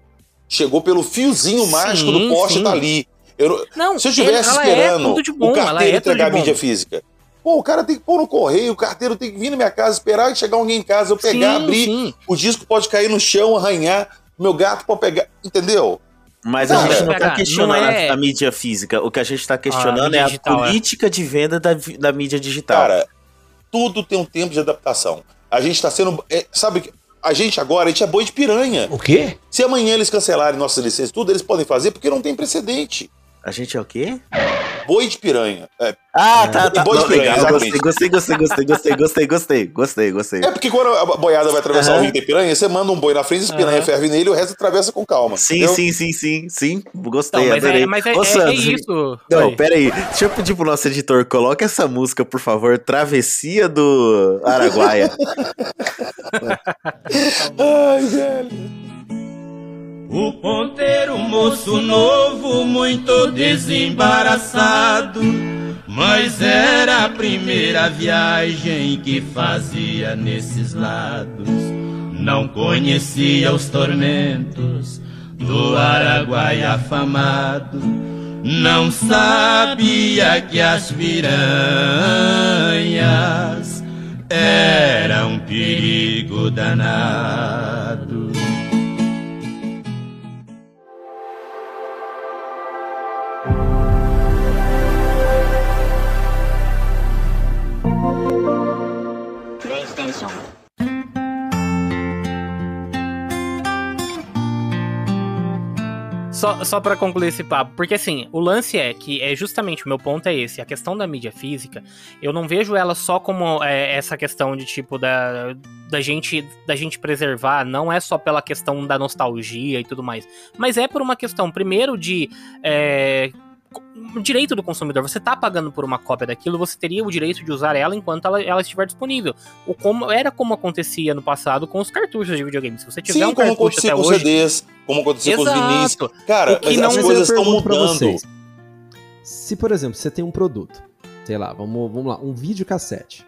Chegou pelo fiozinho Sim, mágico do poste, sim. tá ali. Eu não- se eu estivesse ela esperando é bom, o carteiro é entregar a mídia física, pô, o cara tem que pôr no correio, o carteiro tem que vir na minha casa, esperar chegar alguém em casa, eu pegar, Sim, abrir, o disco pode cair no chão, arranhar, meu gato pode pegar, entendeu? Mas a Não, gente não PH, tá questionando não é- a, a mídia física. O que a gente tá questionando mídia é a digital, é. política de venda da, da mídia digital. Cara, tudo tem um tempo de adaptação. A gente tá sendo. é, sabe, que a gente agora, a gente é boi de piranha. O quê? Se amanhã eles cancelarem nossas licenças, tudo, eles podem fazer porque não tem precedente. A gente é o quê? Boi de piranha. É, Ah, tá, tá. Boi de Não, piranha, legal, exatamente. gostei, gostei, gostei, gostei, gostei, gostei, gostei, gostei. é porque quando a boiada vai atravessar o rio tem piranha, você manda um boi na frente, as piranha Aham. ferve nele e o resto atravessa com calma. Sim, entendeu? sim, sim, sim, sim. Gostei, Não, mas adorei. é, mas é, Ô, é- é isso. Não, Oi. pera aí. Deixa eu pedir pro nosso editor, coloca essa música, por favor, Travessia do Araguaia. Ai, velho. O ponteiro, moço novo, muito desembaraçado. Mas era a primeira viagem que fazia nesses lados. Não conhecia os tormentos do Araguaia afamado. Não sabia que as piranhas eram um perigo danado. Só, só para concluir esse papo, porque assim, o lance é que é justamente o meu ponto é esse, a questão da mídia física, eu não vejo ela só como é, essa questão de tipo da, da gente da gente preservar, não é só pela questão da nostalgia e tudo mais, mas é por uma questão primeiro de é, direito do consumidor. Você tá pagando por uma cópia daquilo, você teria o direito de usar ela enquanto ela, ela estiver disponível. O como era como acontecia no passado com os cartuchos de videogame. Se você tiver Sim, um como cartucho até com hoje, CDs, como acontecia com os vinis. Exato. Cara, O que mas não- as coisas eu estão mudando. vocês, Se, por exemplo, você tem um produto, sei lá, vamos, vamos lá, um videocassete,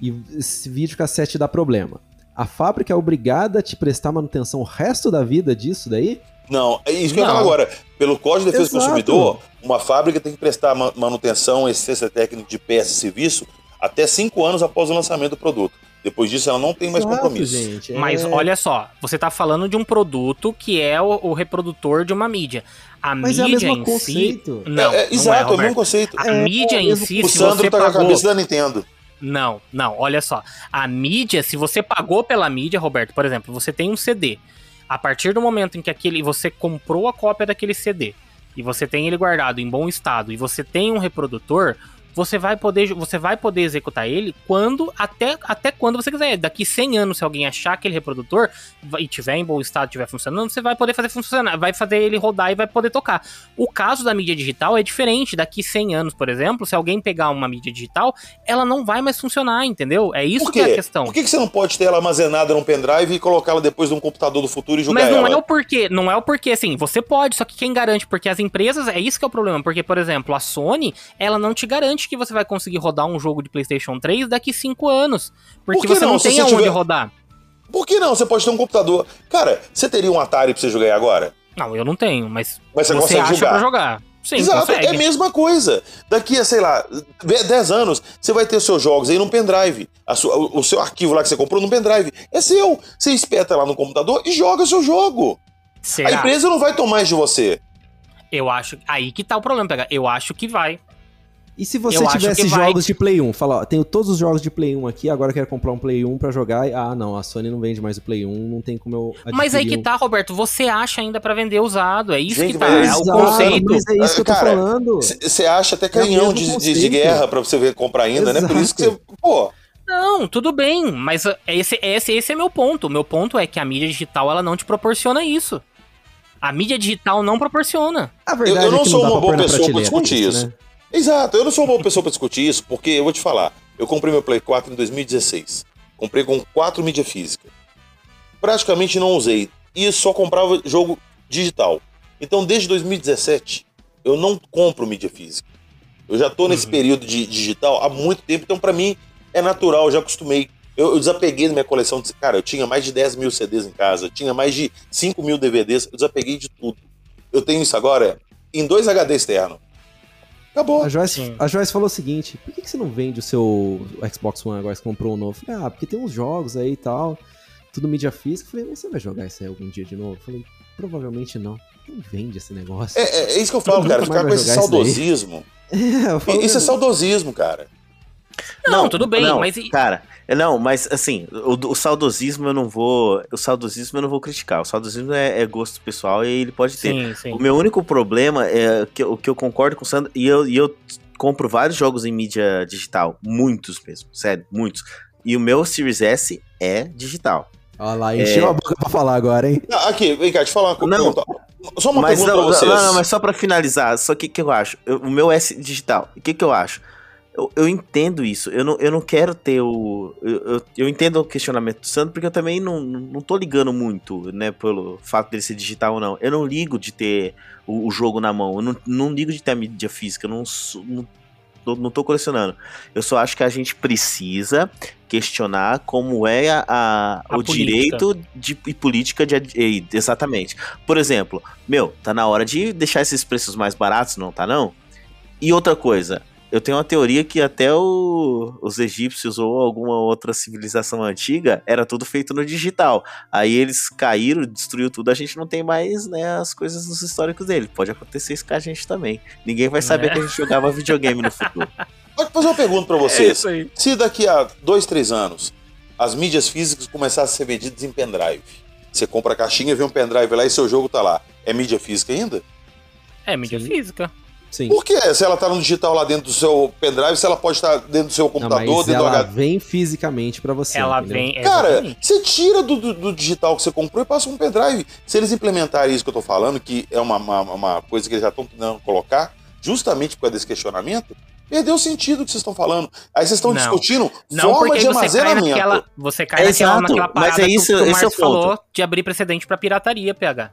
e esse videocassete dá problema, a fábrica é obrigada a te prestar manutenção o resto da vida disso daí? Não, é isso que eu Não. falar agora. Pelo Código de Defesa do Exato. Consumidor, uma fábrica tem que prestar ma- manutenção, assistência técnica de peça e serviço até cinco anos após o lançamento do produto. Depois disso, ela não tem mais Exato, compromisso. gente. Mas é- olha só, você tá falando de um produto que é o, o reprodutor de uma mídia. A Mas é o mídia mesmo em conceito. si. Não, É, é, não é, exato, é, o mesmo conceito. A É, mídia é o em mesmo- si, o se Sandro você tá com a pagou. cabeça da Nintendo. Não, não, olha só. A mídia, se você pagou pela mídia, Roberto, por exemplo, você tem um CD. A partir do momento em que aquele você comprou a cópia daquele CD e você tem ele guardado em bom estado e você tem um reprodutor, você vai poder você vai poder executar ele quando até, até quando você quiser. Daqui 100 anos, se alguém achar aquele reprodutor e tiver em bom estado, tiver funcionando, você vai poder fazer funcionar, vai fazer ele rodar e vai poder tocar. O caso da mídia digital é diferente. Daqui 100 anos, por exemplo, se alguém pegar uma mídia digital, ela não vai mais funcionar, entendeu? É isso que é a questão. Por que, que você não pode ter ela armazenada num pendrive e colocá-la depois num computador do futuro e jogar Mas não ela? é o porquê, não é o porquê, assim, você pode, só que quem garante, porque as empresas, é isso que é o problema, porque, por exemplo, a Sony, ela não te garante que você vai conseguir rodar um jogo de Playstation 3 daqui 5 anos, porque Por você não? não, tem você aonde tiver- rodar. Por que não? Você pode ter um computador. Cara, você teria um Atari pra você jogar aí agora? Não, eu não tenho, mas, Mas você consegue acha jogar? pra jogar. Sim, Exato, consegue. é a mesma coisa. Daqui a, sei lá, 10 anos, você vai ter os seus jogos aí num pendrive. A sua- o, seu arquivo lá que você comprou num pendrive. É seu. Você espeta lá no computador e joga o seu jogo. A Será? empresa não vai tomar de você. Eu acho, aí que tá o problema, pega. Eu acho que vai. E se você Eu tivesse que vai- jogos de Play 1? Fala, ó, tenho todos os jogos de Play 1 aqui, agora eu quero comprar um Play 1 pra jogar. e- Ah, não, a Sony não vende mais o Play 1, não tem como eu adquirir Mas aí que um. tá, Roberto, você acha ainda pra vender usado, é isso Gente, que tá, mas é o Exato, conceito. Mas é isso que eu tô Cara, falando. Você acha até É canhão mesmo de, de- guerra pra você ver comprar ainda, né? Por isso que você. Pô, Não, tudo bem, mas uh, esse, esse, esse é meu ponto. O meu ponto é que a mídia digital ela não te proporciona isso. A mídia digital não proporciona. A verdade eu não é que sou dá uma boa pessoa pra discutir isso. né? Exato, eu não sou uma boa pessoa pra discutir isso, porque eu vou te falar, eu comprei meu Play 4 em 2016. Comprei com 4 mídia física. Praticamente não usei. E só comprava jogo digital. Então, desde 2017, eu não compro mídia física. Eu já tô nesse período de digital há muito tempo, então pra mim é natural, eu já acostumei. Eu, eu desapeguei da minha coleção. De, cara, eu tinha mais de 10 mil CDs em casa, tinha mais de 5 mil DVDs, eu desapeguei de tudo. Eu tenho isso agora em dois HD externos. Acabou. A Joyce, Sim. a Joyce falou o seguinte: por que, que você não vende o seu Xbox One agora que você comprou um novo? Falei, ah, porque tem uns jogos aí e tal. tudo mídia física. Eu falei, mas você vai jogar isso aí algum dia de novo? Eu falei, provavelmente não. Quem vende esse negócio? É, é, é isso que eu falo, cara. Ficar com esse saudosismo. É, falo, Isso é saudosismo, cara. Não, tudo bem, mas e- Cara, é, não, mas assim, o, o saudosismo eu não vou. O saudosismo eu não vou criticar. O saudosismo é, é gosto pessoal e ele pode ter. Sim, sim. O meu único problema é que o que eu concordo com o Sandro, e eu, e eu compro vários jogos em mídia digital, muitos mesmo, sério, muitos. E o meu Series S é digital. Olha lá, encheu a boca pra falar agora, hein? Ah, aqui, vem cá, te falar uma coisa. Não. Pergunta. Só uma mas pergunta não, pra vocês. não, não, mas só pra finalizar, só que que eu acho? Eu- o meu S digital, o que que eu acho? Eu, eu entendo isso, eu não, eu não quero ter o. Eu, eu, eu entendo o questionamento do Sandro, porque eu também não, não tô ligando muito, né, pelo fato dele ser digital ou não. Eu não ligo de ter o, o jogo na mão, eu não, não ligo de ter a mídia física, eu não, não, tô, não tô colecionando. Eu só acho que a gente precisa questionar como é a, a- A o política. direito de, e política de. Exatamente. Por exemplo, meu, tá na hora de deixar esses preços mais baratos, não tá não? E outra coisa, eu tenho uma teoria que até o- os egípcios ou alguma outra civilização antiga era tudo feito no digital. Aí eles caíram, destruiu tudo, a gente não tem mais, né, as coisas nos históricos dele. Pode acontecer isso com a gente também. Ninguém vai saber É. que a gente jogava videogame no futuro. Pode fazer uma pergunta pra É vocês. aí. Se daqui a dois, três anos as mídias físicas começassem a ser vendidas em pendrive, você compra a caixinha, vê um pendrive lá e seu jogo tá lá. É mídia física ainda? É mídia Sim. física. Sim. Por que? Se ela tá no digital lá dentro do seu pendrive, se ela pode estar dentro do seu Não, computador, mas dentro do ela HD. vem fisicamente pra você. Ela entendeu? vem. é, Cara, você tira do, do- do digital que você comprou e passa um pendrive. Se eles implementarem isso que eu tô falando, que é uma, uma, uma coisa que eles já estão tentando colocar, justamente por causa desse questionamento, perdeu o sentido que vocês estão falando. Aí vocês estão Não. discutindo Não, forma de aí você cai armazenamento. naquela. Você cai É naquela, exato, naquela mas parada é isso- que, o- é o Márcio falou ponto. de abrir precedente pra pirataria, PH.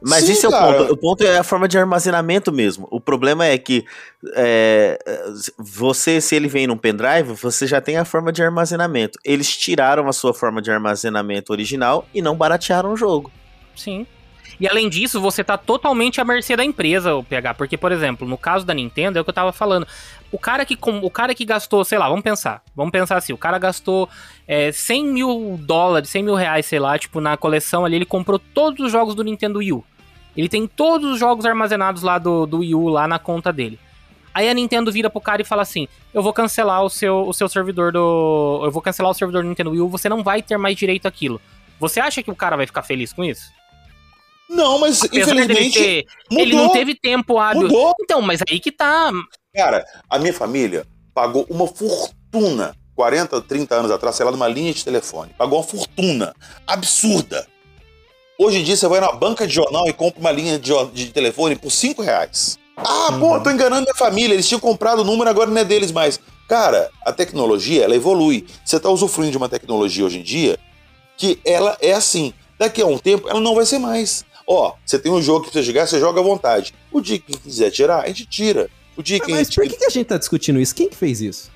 Mas Sim, esse é o ponto. O ponto é a forma de armazenamento mesmo. O problema é que é, você, se ele vem num pendrive, você já tem a forma de armazenamento. Eles tiraram a sua forma de armazenamento original e não baratearam o jogo. Sim. E além disso, você tá totalmente à mercê da empresa, o PH. Porque, por exemplo, no caso da Nintendo, é o que eu tava falando. O cara que, o cara que gastou, sei lá, vamos pensar. Vamos pensar assim: o cara gastou é, 100 mil dólares, 100 mil reais, sei lá, tipo, na coleção ali, ele comprou todos os jogos do Nintendo Wii U. Ele tem todos os jogos armazenados lá do, do Wii U, lá na conta dele. Aí a Nintendo vira pro cara e fala assim: Eu vou cancelar o seu, o seu servidor do. Eu vou cancelar o servidor do Nintendo Wii U, você não vai ter mais direito àquilo. Você acha que o cara vai ficar feliz com isso? Não, mas Apesar infelizmente ter- mudou. ele não teve tempo hábil. Mudou. Então, mas aí que tá. Cara, a minha família pagou uma fortuna 40, 30 anos atrás, sei lá, numa linha de telefone. Pagou uma fortuna absurda. Hoje em dia você vai na banca de jornal e compra uma linha de, de telefone por 5 reais. Ah, Uhum. pô, tô enganando minha família. Eles tinham comprado o número, agora não é deles mais. Cara, a tecnologia, ela evolui. Você tá usufruindo de uma tecnologia hoje em dia que ela é assim. Daqui a um tempo, ela não vai ser mais. Ó, você tem um jogo que precisa jogar, você joga à vontade. O dia que quiser tirar, a gente tira. O dia que a Mas gente... por que, que a gente tá discutindo isso? Quem que fez isso?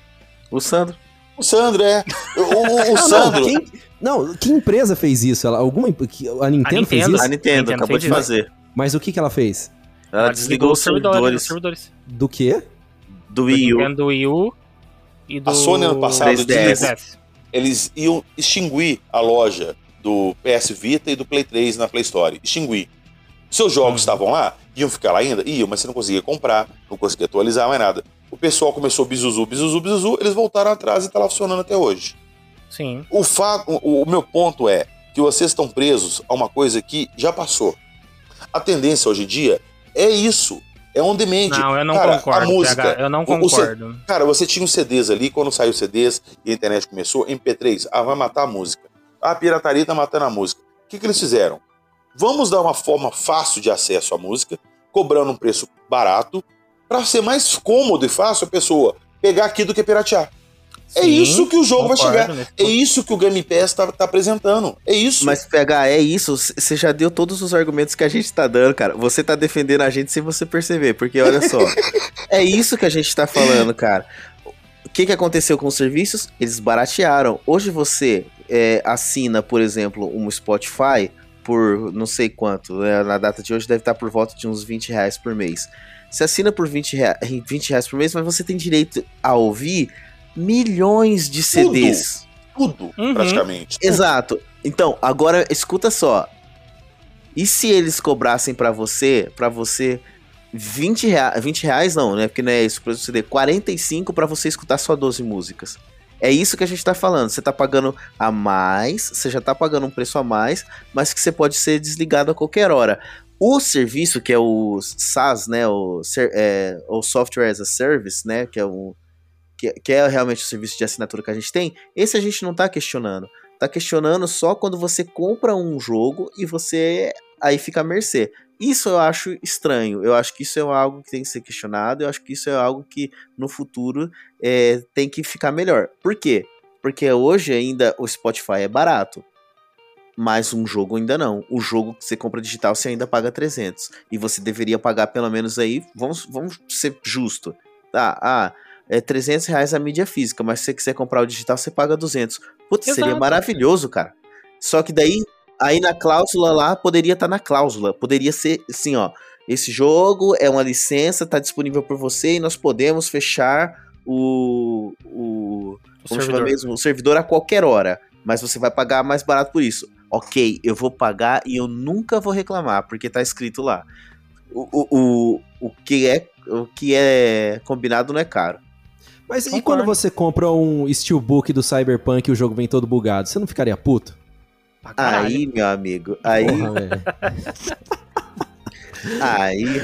O Sandro. O Sandro, é. O, o- o Não, Sandro. Não, quem, não, que empresa fez isso? Ela, alguma, imp- que- a Nintendo, fez Nintendo. isso? A Nintendo, Nintendo acabou de isso. fazer. Mas o que, que ela fez? Ela, desligou, os servidores, servidores. Do quê? do Do Wii U. Nintendo Wii U e do. A Sony ano passado 3DS. 3DS. Eles iam extinguir a loja do PS Vita e do Play 3 na Play Store. Extinguir. Seus jogos Uhum. estavam lá? Iam ficar lá ainda? Iam, mas você não conseguia comprar, não conseguia atualizar mais nada. O pessoal começou bizuzu, bizuzu, bizuzu, eles voltaram atrás e tá lá funcionando até hoje. Sim. O, fato, o, o meu ponto é que vocês estão presos a uma coisa que já passou. A tendência hoje em dia é isso. É on demand. Não, eu não Cara, concordo. A música. PH, eu não o- o C- concordo. Cara, você tinha os CDs ali, quando saiu os CDs e a internet começou, MP3, ah, vai matar a música. Ah, a pirataria tá matando a música. O que, que eles fizeram? Vamos dar uma forma fácil de acesso à música, cobrando um preço barato, para ser mais cômodo e fácil a pessoa pegar aqui do que piratear. é Sim, isso que o jogo vai concordo chegar. nesse É isso que o Game Pass tá, tá apresentando. É isso. Mas PH, é isso. Você já deu todos os argumentos que a gente tá dando, cara. Você tá defendendo a gente sem você perceber, porque olha só. é isso que a gente tá falando, cara. O que, que aconteceu com os serviços? Eles baratearam. Hoje você é, assina, por exemplo, um Spotify por não sei quanto. né? Na data de hoje deve estar por volta de uns 20 reais por mês. Você assina por 20 reais, 20 reais por mês, mas você tem direito a ouvir milhões de CDs. Tudo, Uhum. praticamente. Exato. Então, agora escuta só. E se eles cobrassem pra você, para você 20 reais, 20 reais não, né? Porque não é isso, pra você ter 45 pra você escutar só 12 músicas. É isso que a gente tá falando. Você tá pagando a mais, você já tá pagando um preço a mais, mas que você pode ser desligado a qualquer hora. O serviço, que é o SaaS, né? O, é, o Software as a Service, né? Que é, o, que, que é realmente o serviço de assinatura que a gente tem, esse a gente não tá questionando. Tá questionando só quando você compra um jogo e você aí fica à mercê. Isso eu acho estranho. Eu acho que isso é algo que tem que ser questionado. Eu acho que isso é algo que no futuro é, tem que ficar melhor. Por quê? Porque hoje ainda o Spotify é barato. Mas um jogo ainda não. O jogo que você compra digital você ainda paga 300. E você deveria pagar pelo menos aí. Vamos, vamos ser justo. Tá, ah, é 300 reais a mídia física. Mas se você quiser comprar o digital, você paga 200. Putz, seria maravilhoso, cara. Só que daí, aí na cláusula lá, poderia estar na cláusula. Poderia ser assim, ó. Esse jogo é uma licença, tá disponível por você e nós podemos fechar o. o O como chama servidor. mesmo? O servidor a qualquer hora. Mas você vai pagar mais barato por isso. Ok, eu vou pagar e eu nunca vou reclamar, porque tá escrito lá. O, o, o, o, que, é, o que é combinado não é caro. Mas e Concordo. quando você compra um steelbook do Cyberpunk e o jogo vem todo bugado? Você não ficaria puto? Aí, meu amigo, aí, Porra, aí.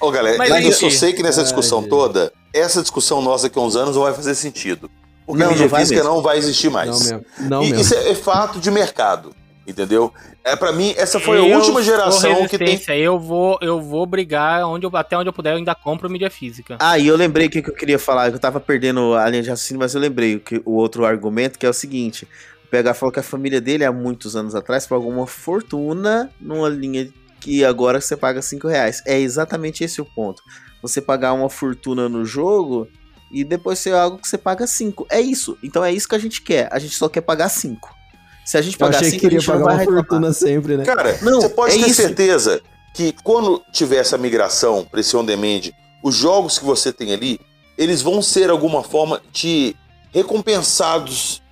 Ô, galera, Mas eu aí- só sei que nessa Ai, discussão gente. toda, essa discussão nossa daqui a uns anos não vai fazer sentido. Porque Não, a mídia não vai física mesmo. não vai existir mais. Não mesmo. Não E mesmo. isso é, é fato de mercado, entendeu? É para mim essa foi a Eu última sou geração que tem. Eu vou, eu vou brigar onde eu- até onde eu puder, eu ainda compro mídia física. Ah, e eu lembrei o que, que eu queria falar, que eu tava perdendo a linha de raciocínio, mas eu lembrei que o outro argumento, que é o seguinte: PH falou que a família dele, há muitos anos atrás, pagou uma fortuna numa linha que agora você paga 5 reais. É exatamente esse o ponto. Você pagar uma fortuna no jogo e depois ser algo que você paga 5. É isso. Então é isso que a gente quer. A gente só quer pagar 5. Se a gente pagar achei 5, que a queria gente não pagar vai uma reclamar. fortuna sempre, né? Cara, Não, você pode é ter isso. certeza que quando tiver essa migração para esse on-demand, os jogos que você tem ali, eles vão ser, de alguma forma, te recompensados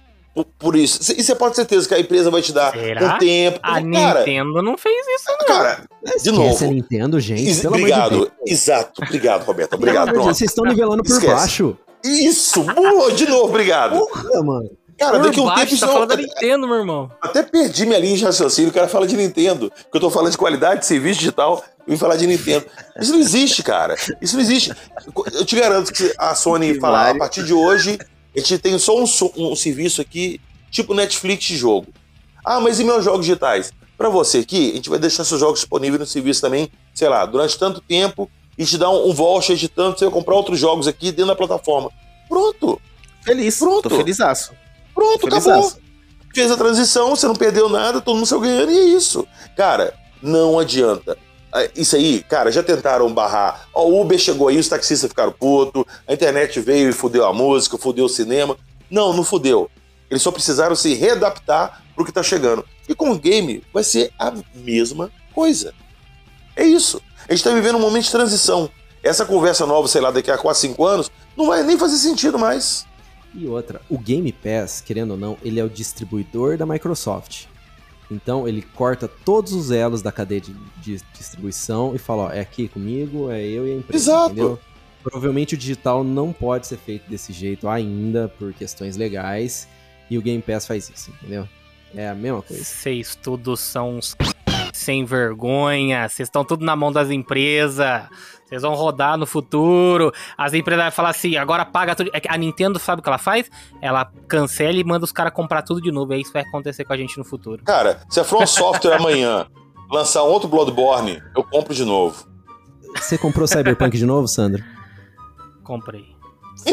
por, por isso. E você pode ter certeza que a empresa vai te dar Será? um tempo. A cara, Nintendo não fez isso, não. cara, de Esquece novo. a Nintendo, gente. Is- de obrigado. Deus. Exato. Obrigado, Roberto. Obrigado. de Pronto. Vocês estão nivelando por Esquece. baixo. Isso. Boa, de novo, obrigado. Porra, mano. Cara, Por daqui a um baixo, tempo tá não- falando da Nintendo, meu irmão. Até perdi minha linha de raciocínio. O cara fala de Nintendo. Porque eu tô falando de qualidade de serviço digital. Eu vim falar de Nintendo. Isso não existe, cara. Isso não existe. Eu te garanto que a Sony Que fala, a partir de hoje, a gente tem só um, um serviço aqui, tipo Netflix de jogo. Ah, mas e meus jogos digitais? Pra você aqui, a gente vai deixar seus jogos disponíveis no serviço também, sei lá, durante tanto tempo e te dar um, um voucher de tanto, você vai comprar outros jogos aqui dentro da plataforma. Pronto, Feliz. Pronto. Tô felizaço. pronto, Felizaço. acabou. Fez a transição, você não perdeu nada, todo mundo saiu ganhando e é isso. Cara, não adianta. Ah, Isso aí, cara, já tentaram barrar. Ó, o Uber chegou aí, os taxistas ficaram putos, a internet veio e fudeu a música, fudeu o cinema. Não, não fudeu. Eles só precisaram se readaptar pro que tá chegando. E com o game vai ser a mesma coisa. É isso. A gente tá vivendo um momento de transição. Essa conversa nova, sei lá, daqui a 4, 5 anos, não vai nem fazer sentido mais. E outra, o Game Pass, querendo ou não, ele é o distribuidor da Microsoft. Então ele corta todos os elos da cadeia de, de distribuição e fala, ó, é aqui comigo, é eu e a empresa. Exato. Entendeu? Provavelmente o digital não pode ser feito desse jeito ainda, por questões legais, e o Game Pass faz isso, entendeu? É a mesma coisa. Vocês todos são uns sem vergonha. Vocês estão tudo na mão das empresas. Vocês vão rodar no futuro. As empresas vão falar assim, agora paga tudo. É que A Nintendo sabe o que ela faz? Ela cancela e manda os caras comprar tudo de novo. É isso que vai acontecer com a gente no futuro. Cara, se a From Software amanhã lançar um outro Bloodborne, eu compro de novo. Você comprou Cyberpunk de novo, Sandro? Comprei. É.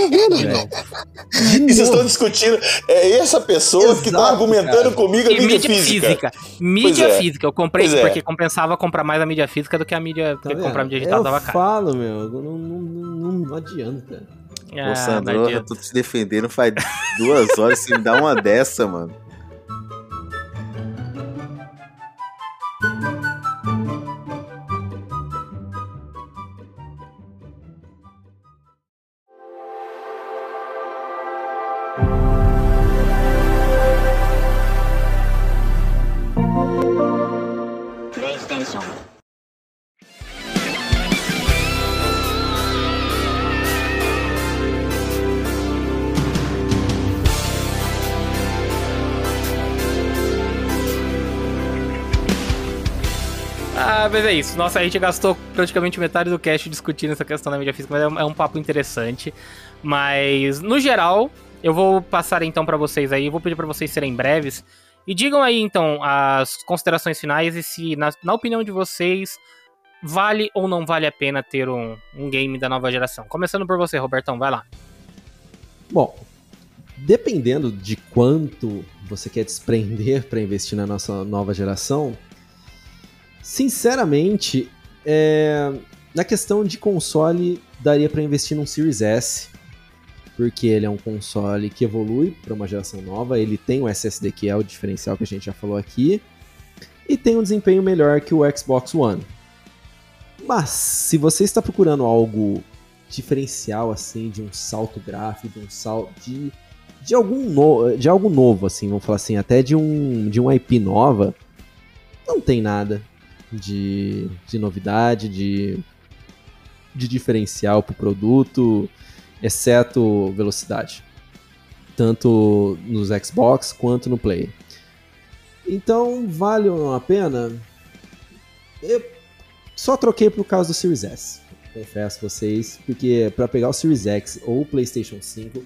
E vocês estão discutindo. É essa pessoa que tá Exato, argumentando cara. comigo a E mídia, física. Mídia Pois é. física. Eu comprei é. porque compensava comprar mais a mídia física do que a mídia. Tá comprar a mídia digital eu dava caro. falo, meu, não, não, não, não adianta. Ah, Ô, Sandro, eu tô te defendendo faz duas horas, você me dá uma dessa, mano. Mas é isso. Nossa, a gente gastou praticamente metade do cast discutindo essa questão da mídia física, mas é um, é um papo interessante. Mas, no geral, eu vou passar então pra vocês aí, vou pedir pra vocês serem breves. E digam aí, então, as considerações finais e se, na, na opinião de vocês, vale ou não vale a pena ter um, um game da nova geração. Começando por você, Robertão, vai lá. Bom, dependendo de quanto você quer desprender para investir na nossa nova geração, sinceramente, é, na questão de console, daria para investir num Series S, porque ele é um console que evolui para uma geração nova, ele tem o SSD que é o diferencial que a gente já falou aqui, e tem um desempenho melhor que o Xbox One. Mas se você está procurando algo diferencial assim, de um salto gráfico, de um salto de de algum no, de algo novo assim, vamos falar assim, até de um de um IP nova, não tem nada de, de novidade, de de diferencial para o produto, exceto velocidade, tanto nos Xbox quanto no Play. Então, vale ou não a pena? Eu só troquei por causa do Series S. Confesso a vocês, porque para pegar o Series X ou o PlayStation 5,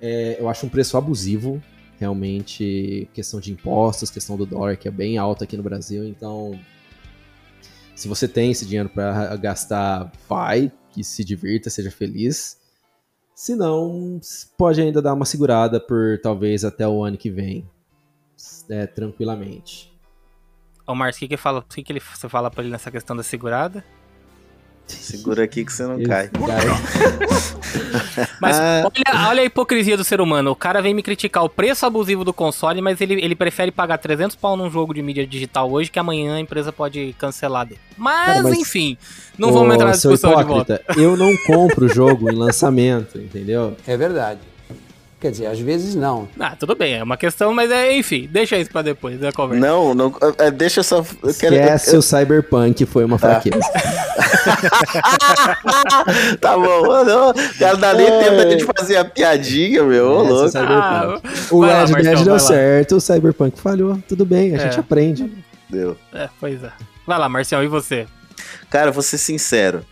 é, eu acho um preço abusivo. Realmente, questão de impostos, questão do dólar, que é bem alta aqui no Brasil. Então, se você tem esse dinheiro para gastar, vai, que se divirta, seja feliz. Se não, pode ainda dar uma segurada por talvez até o ano que vem, é, tranquilamente. Ô, Marcos, o que, que, fala, que, que ele, você fala pra ele nessa questão da segurada? Segura aqui que você não Esse cai. cara- Mas Ah. olha, olha a hipocrisia do ser humano. O cara vem me criticar o preço abusivo do console, mas ele, ele prefere pagar 300 pau num jogo de mídia digital hoje, que amanhã a empresa pode cancelar dele. Mas, Cara, mas- enfim, não vamos entrar na discussão de volta. hipócrita, Eu não compro o jogo em lançamento, entendeu? É verdade. Quer dizer, às vezes não. Ah, tudo bem, é uma questão, mas é, enfim, deixa isso pra depois da conversa. Não, não. é, deixa eu só. Eu quero, Esquece o Cyberpunk, foi uma fraqueza. tá bom, não. Cara, dá nem tempo da gente fazer a piadinha, meu. Ô, o louco. Ah, o Red Dead deu certo, o Cyberpunk falhou. Tudo bem, a É. gente aprende. Deu. É, pois é. Vai lá, Marcial, e você? Cara, vou ser sincero.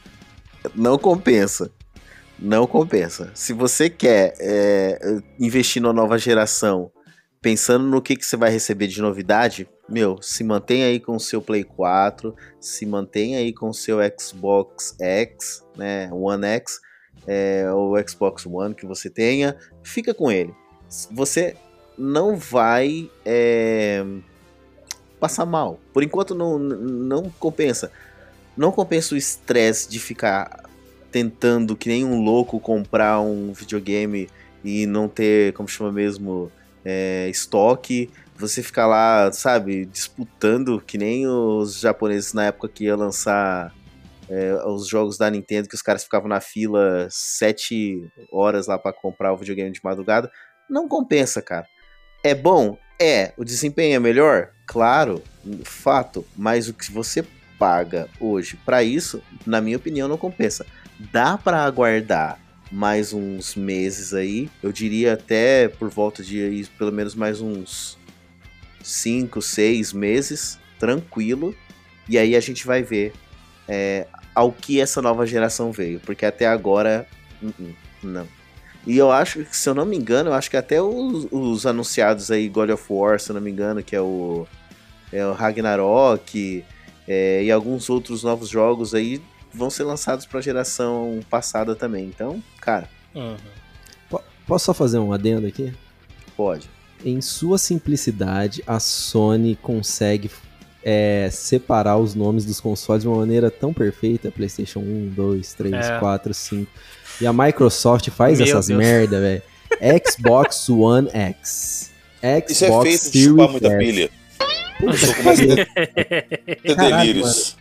Não compensa. Não compensa. Se você quer é, investir na nova geração, pensando no que, que você vai receber de novidade, meu, se mantém aí com o seu Play 4, se mantém aí com o seu Xbox X, né, One X, é, ou Xbox One que você tenha, fica com ele. Você não vai é, passar mal. Por enquanto não, não compensa. Não compensa o estresse de ficar tentando que nem um louco comprar um videogame e não ter, como chama mesmo, é, estoque. Você ficar lá, sabe, disputando que nem os japoneses na época que ia lançar é, os jogos da Nintendo, que os caras ficavam na fila sete horas lá para comprar o videogame de madrugada. Não compensa, cara. É bom? É. O desempenho é melhor? Claro, fato. Mas o que você paga hoje para isso, na minha opinião, não compensa. Dá para aguardar mais uns meses aí, eu diria até por volta de pelo menos mais uns 5, 6 meses, tranquilo, e aí a gente vai ver é, ao que essa nova geração veio, porque até agora, uh-uh, não. E eu acho que, se eu não me engano, eu acho que até os, os anunciados aí, God of War, se eu não me engano, que é o, é o Ragnarok, é, e alguns outros novos jogos aí vão ser lançados para a geração passada também. Então, cara, Uhum. Posso só fazer um adendo aqui? pode. Em sua simplicidade, a Sony consegue é, separar os nomes dos consoles de uma maneira tão perfeita. PlayStation 1, 2, 3, É. 4, 5. E a Microsoft faz Meu essas Deus. merda, velho. Xbox One X. Xbox Isso é feito de Series chupar muita pilha. Puta que delírios.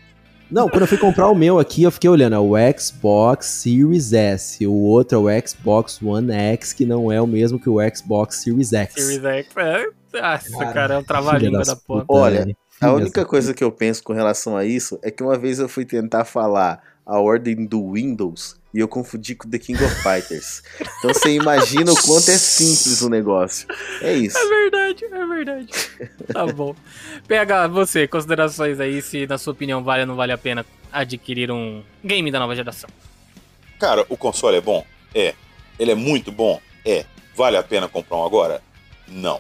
Não, quando eu fui comprar o meu aqui, eu fiquei olhando, é o Xbox Series S. O outro é o Xbox One X, que não é o mesmo que o Xbox Series X. Series X, é. Nossa, Cara, cara, é um das da porra. Olha. A única coisa que eu penso com relação a isso é que uma vez eu fui tentar falar a ordem do Windows e eu confundi com The King of Fighters. Então você imagina o quanto é simples o negócio. É isso. É verdade, é verdade. Tá bom. PH, você, considerações aí, se na sua opinião vale ou não vale a pena adquirir um game da nova geração. Cara, o console é bom? É. Ele é muito bom? É. Vale a pena comprar um agora? Não.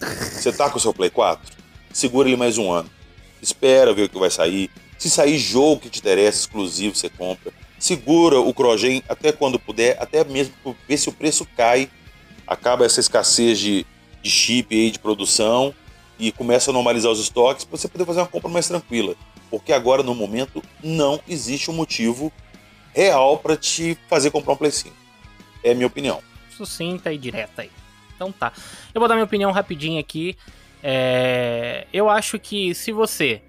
Você tá com o seu Play 4? Segura ele mais um ano. Espera ver o que vai sair. Se sair jogo que te interessa, exclusivo, você compra. Segura o Crogen até quando puder, até mesmo ver se o preço cai. Acaba essa escassez de, de chip aí, de produção e começa a normalizar os estoques para você poder fazer uma compra mais tranquila. Porque agora, no momento, não existe um motivo real para te fazer comprar um Play 5. É a minha opinião. Sucinta e direta aí. Então tá. Eu vou dar minha opinião rapidinho aqui. É... Eu acho que se você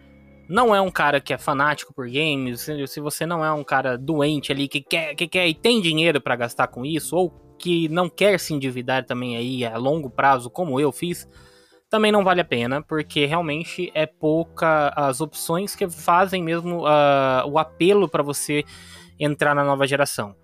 não é um cara que é fanático por games, se você não é um cara doente ali que quer, que quer e tem dinheiro para gastar com isso, ou que não quer se endividar também aí a longo prazo, como eu fiz, também não vale a pena, porque realmente é pouca as opções que fazem mesmo uh, o apelo para você entrar na nova geração.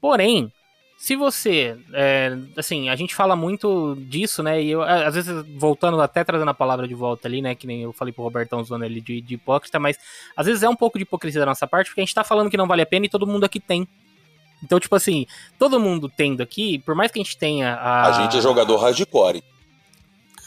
Porém, se você, é, assim, a gente fala muito disso, né? E eu, às vezes, voltando, até trazendo a palavra de volta ali, né? Que nem eu falei pro Robertão zoando ali de, de hipócrita, mas às vezes é um pouco de hipocrisia da nossa parte, porque a gente tá falando que não vale a pena e todo mundo aqui tem. Então, tipo assim, todo mundo tendo aqui, por mais que a gente tenha a. A gente é jogador hardcore.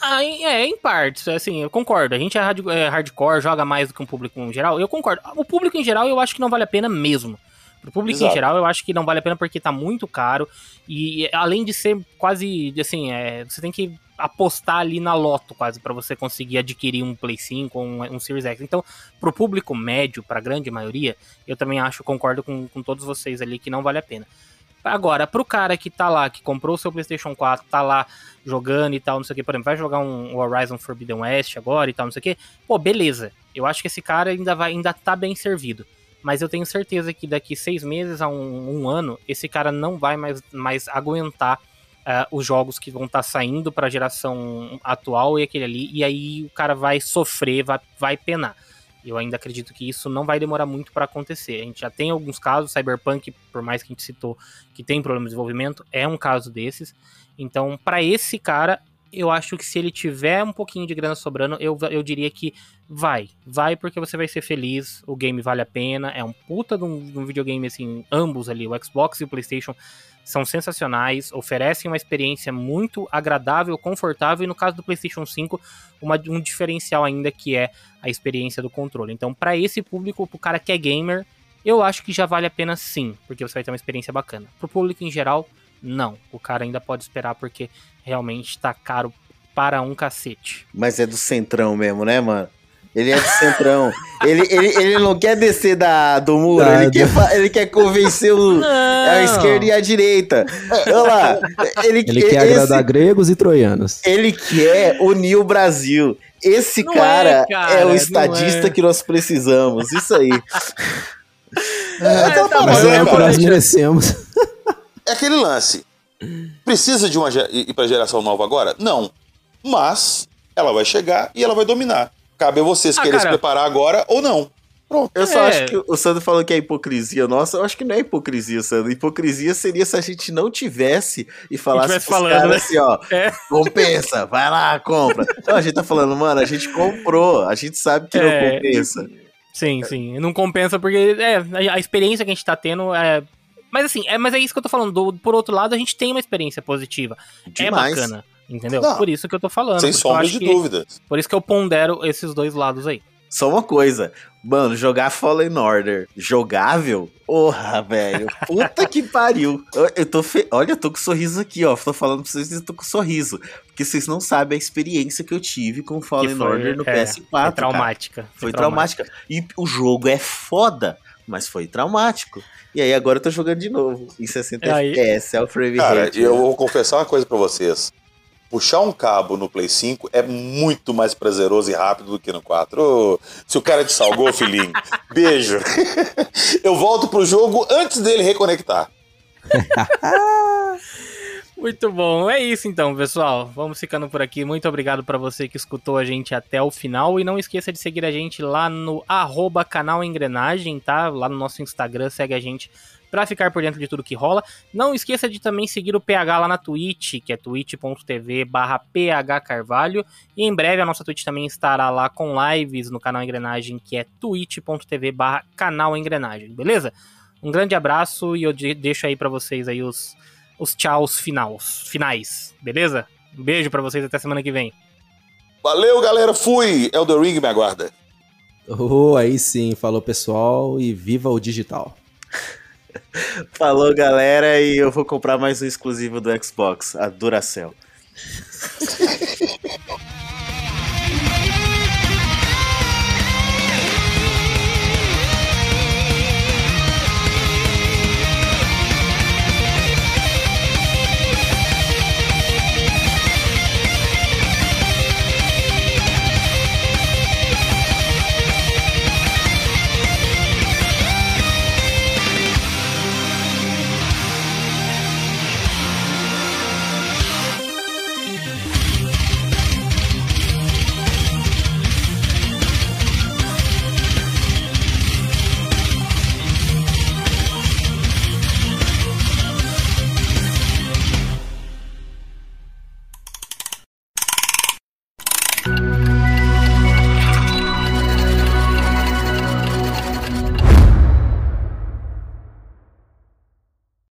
Ah, é, em partes, assim, eu concordo. A gente é, é hardcore, joga mais do que um público em geral. Eu concordo. O público em geral eu acho que não vale a pena mesmo. Pro público em Exato. geral eu acho que não vale a pena porque tá muito caro. E além de ser quase, assim, é, você tem que apostar ali na loto quase pra você conseguir adquirir um Play 5 ou um, um Series X. Então, pro público médio, pra grande maioria, eu também acho, concordo com, com todos vocês ali que não vale a pena. Agora, pro cara que tá lá, que comprou o seu PlayStation 4, tá lá jogando e tal, não sei o que, por exemplo, vai jogar um Horizon Forbidden West agora e tal, não sei o que, pô, beleza. Eu acho que esse cara ainda, vai, ainda tá bem servido. Mas eu tenho certeza que daqui seis meses a um, um ano, esse cara não vai mais, mais aguentar ah, os jogos que vão estar saindo pra geração atual e aquele ali, e aí o cara vai sofrer, vai, vai penar. Eu ainda acredito que isso não vai demorar muito para acontecer. A gente já tem alguns casos, Cyberpunk, por mais que a gente citou que tem problema de desenvolvimento, é um caso desses. Então, para esse cara, eu acho que se ele tiver um pouquinho de grana sobrando, eu, eu diria que vai. Vai porque você vai ser feliz, o game vale a pena, é um puta de um, de um videogame, assim, ambos ali, o Xbox e o PlayStation são sensacionais, oferecem uma experiência muito agradável, confortável, e no caso do PlayStation 5, uma- um diferencial ainda que é a experiência do controle. Então, para esse público, pro cara que é gamer, eu acho que já vale a pena sim, porque você vai ter uma experiência bacana. Pro público em geral, não. O cara ainda pode esperar porque realmente tá caro para um cacete. Mas é do centrão mesmo, né, mano? Ele é do centrão. ele, ele, ele não quer descer da, do muro, ele, quer, ele quer convencer o, a esquerda e a direita. Olha lá. Ele, Ele quer esse- agradar gregos e troianos. Ele quer unir o Brasil. Esse Não cara, é, cara, é o estadista é. que nós precisamos. Isso aí. É, então tá tá bom, Mas é o que nós merecemos. É aquele lance. Precisa de uma ir pra geração nova agora? Não. Mas ela vai chegar e ela vai dominar. Cabe a vocês Ah, querem se preparar agora ou não. Pronto. Eu só É. acho que o Sandro falou que é hipocrisia nossa. Eu acho que não é hipocrisia, Sandro. Hipocrisia seria se a gente não tivesse e falasse tivesse pros falando, caras né? assim, ó, É. compensa, vai lá, compra. Não, a gente tá falando, mano, a gente comprou, a gente sabe que não É. compensa. Sim, sim. Não compensa porque é, a- a experiência que a gente tá tendo é. Mas assim, é, mas é isso que eu tô falando. Do- por outro lado, a gente tem uma experiência positiva. Demais. É bacana. Entendeu? Não. Por isso que eu tô falando. Sem sombra de que- dúvidas. Por isso que eu pondero esses dois lados aí. Só uma coisa, mano, jogar Fallen Order jogável? Porra, velho. Puta que pariu. Eu, eu tô fe... Olha, eu tô com sorriso aqui, ó. Tô falando pra vocês, eu tô com sorriso. Porque vocês não sabem a experiência que eu tive com Fallen foi- Order no é, PS4. Foi cara. traumática. Foi traumática. E o jogo é foda, mas foi traumático. E aí agora eu tô jogando de novo. Em 60 É aí- FPS, é o frame Cara, rate. eu vou confessar uma coisa pra vocês. Puxar um cabo no Play 5 é muito mais prazeroso e rápido do que no 4. Ô, se o cara te salgou, filhinho, beijo. Eu volto pro jogo antes dele reconectar. Muito bom. É isso então, pessoal. Vamos ficando por aqui. Muito obrigado para você que escutou a gente até o final. E não esqueça de seguir a gente lá no arroba canal Engrenagem, tá? Lá no nosso Instagram, segue a gente para ficar por dentro de tudo que rola. Não esqueça de também seguir o PH lá na Twitch, que é twitch.tv barra phcarvalho. E em breve a nossa Twitch também estará lá com lives no canal Engrenagem, que é twitch.tv barra canal Engrenagem, beleza? Um grande abraço e eu deixo aí para vocês aí os os tchauz finais, finais, beleza? Um beijo para vocês até semana que vem. Valeu, galera. Fui. Elder Ring me aguarda. Oh, aí sim. Falou, pessoal. E viva o digital. Falou, galera. E eu vou comprar mais um exclusivo do Xbox, a Duracell.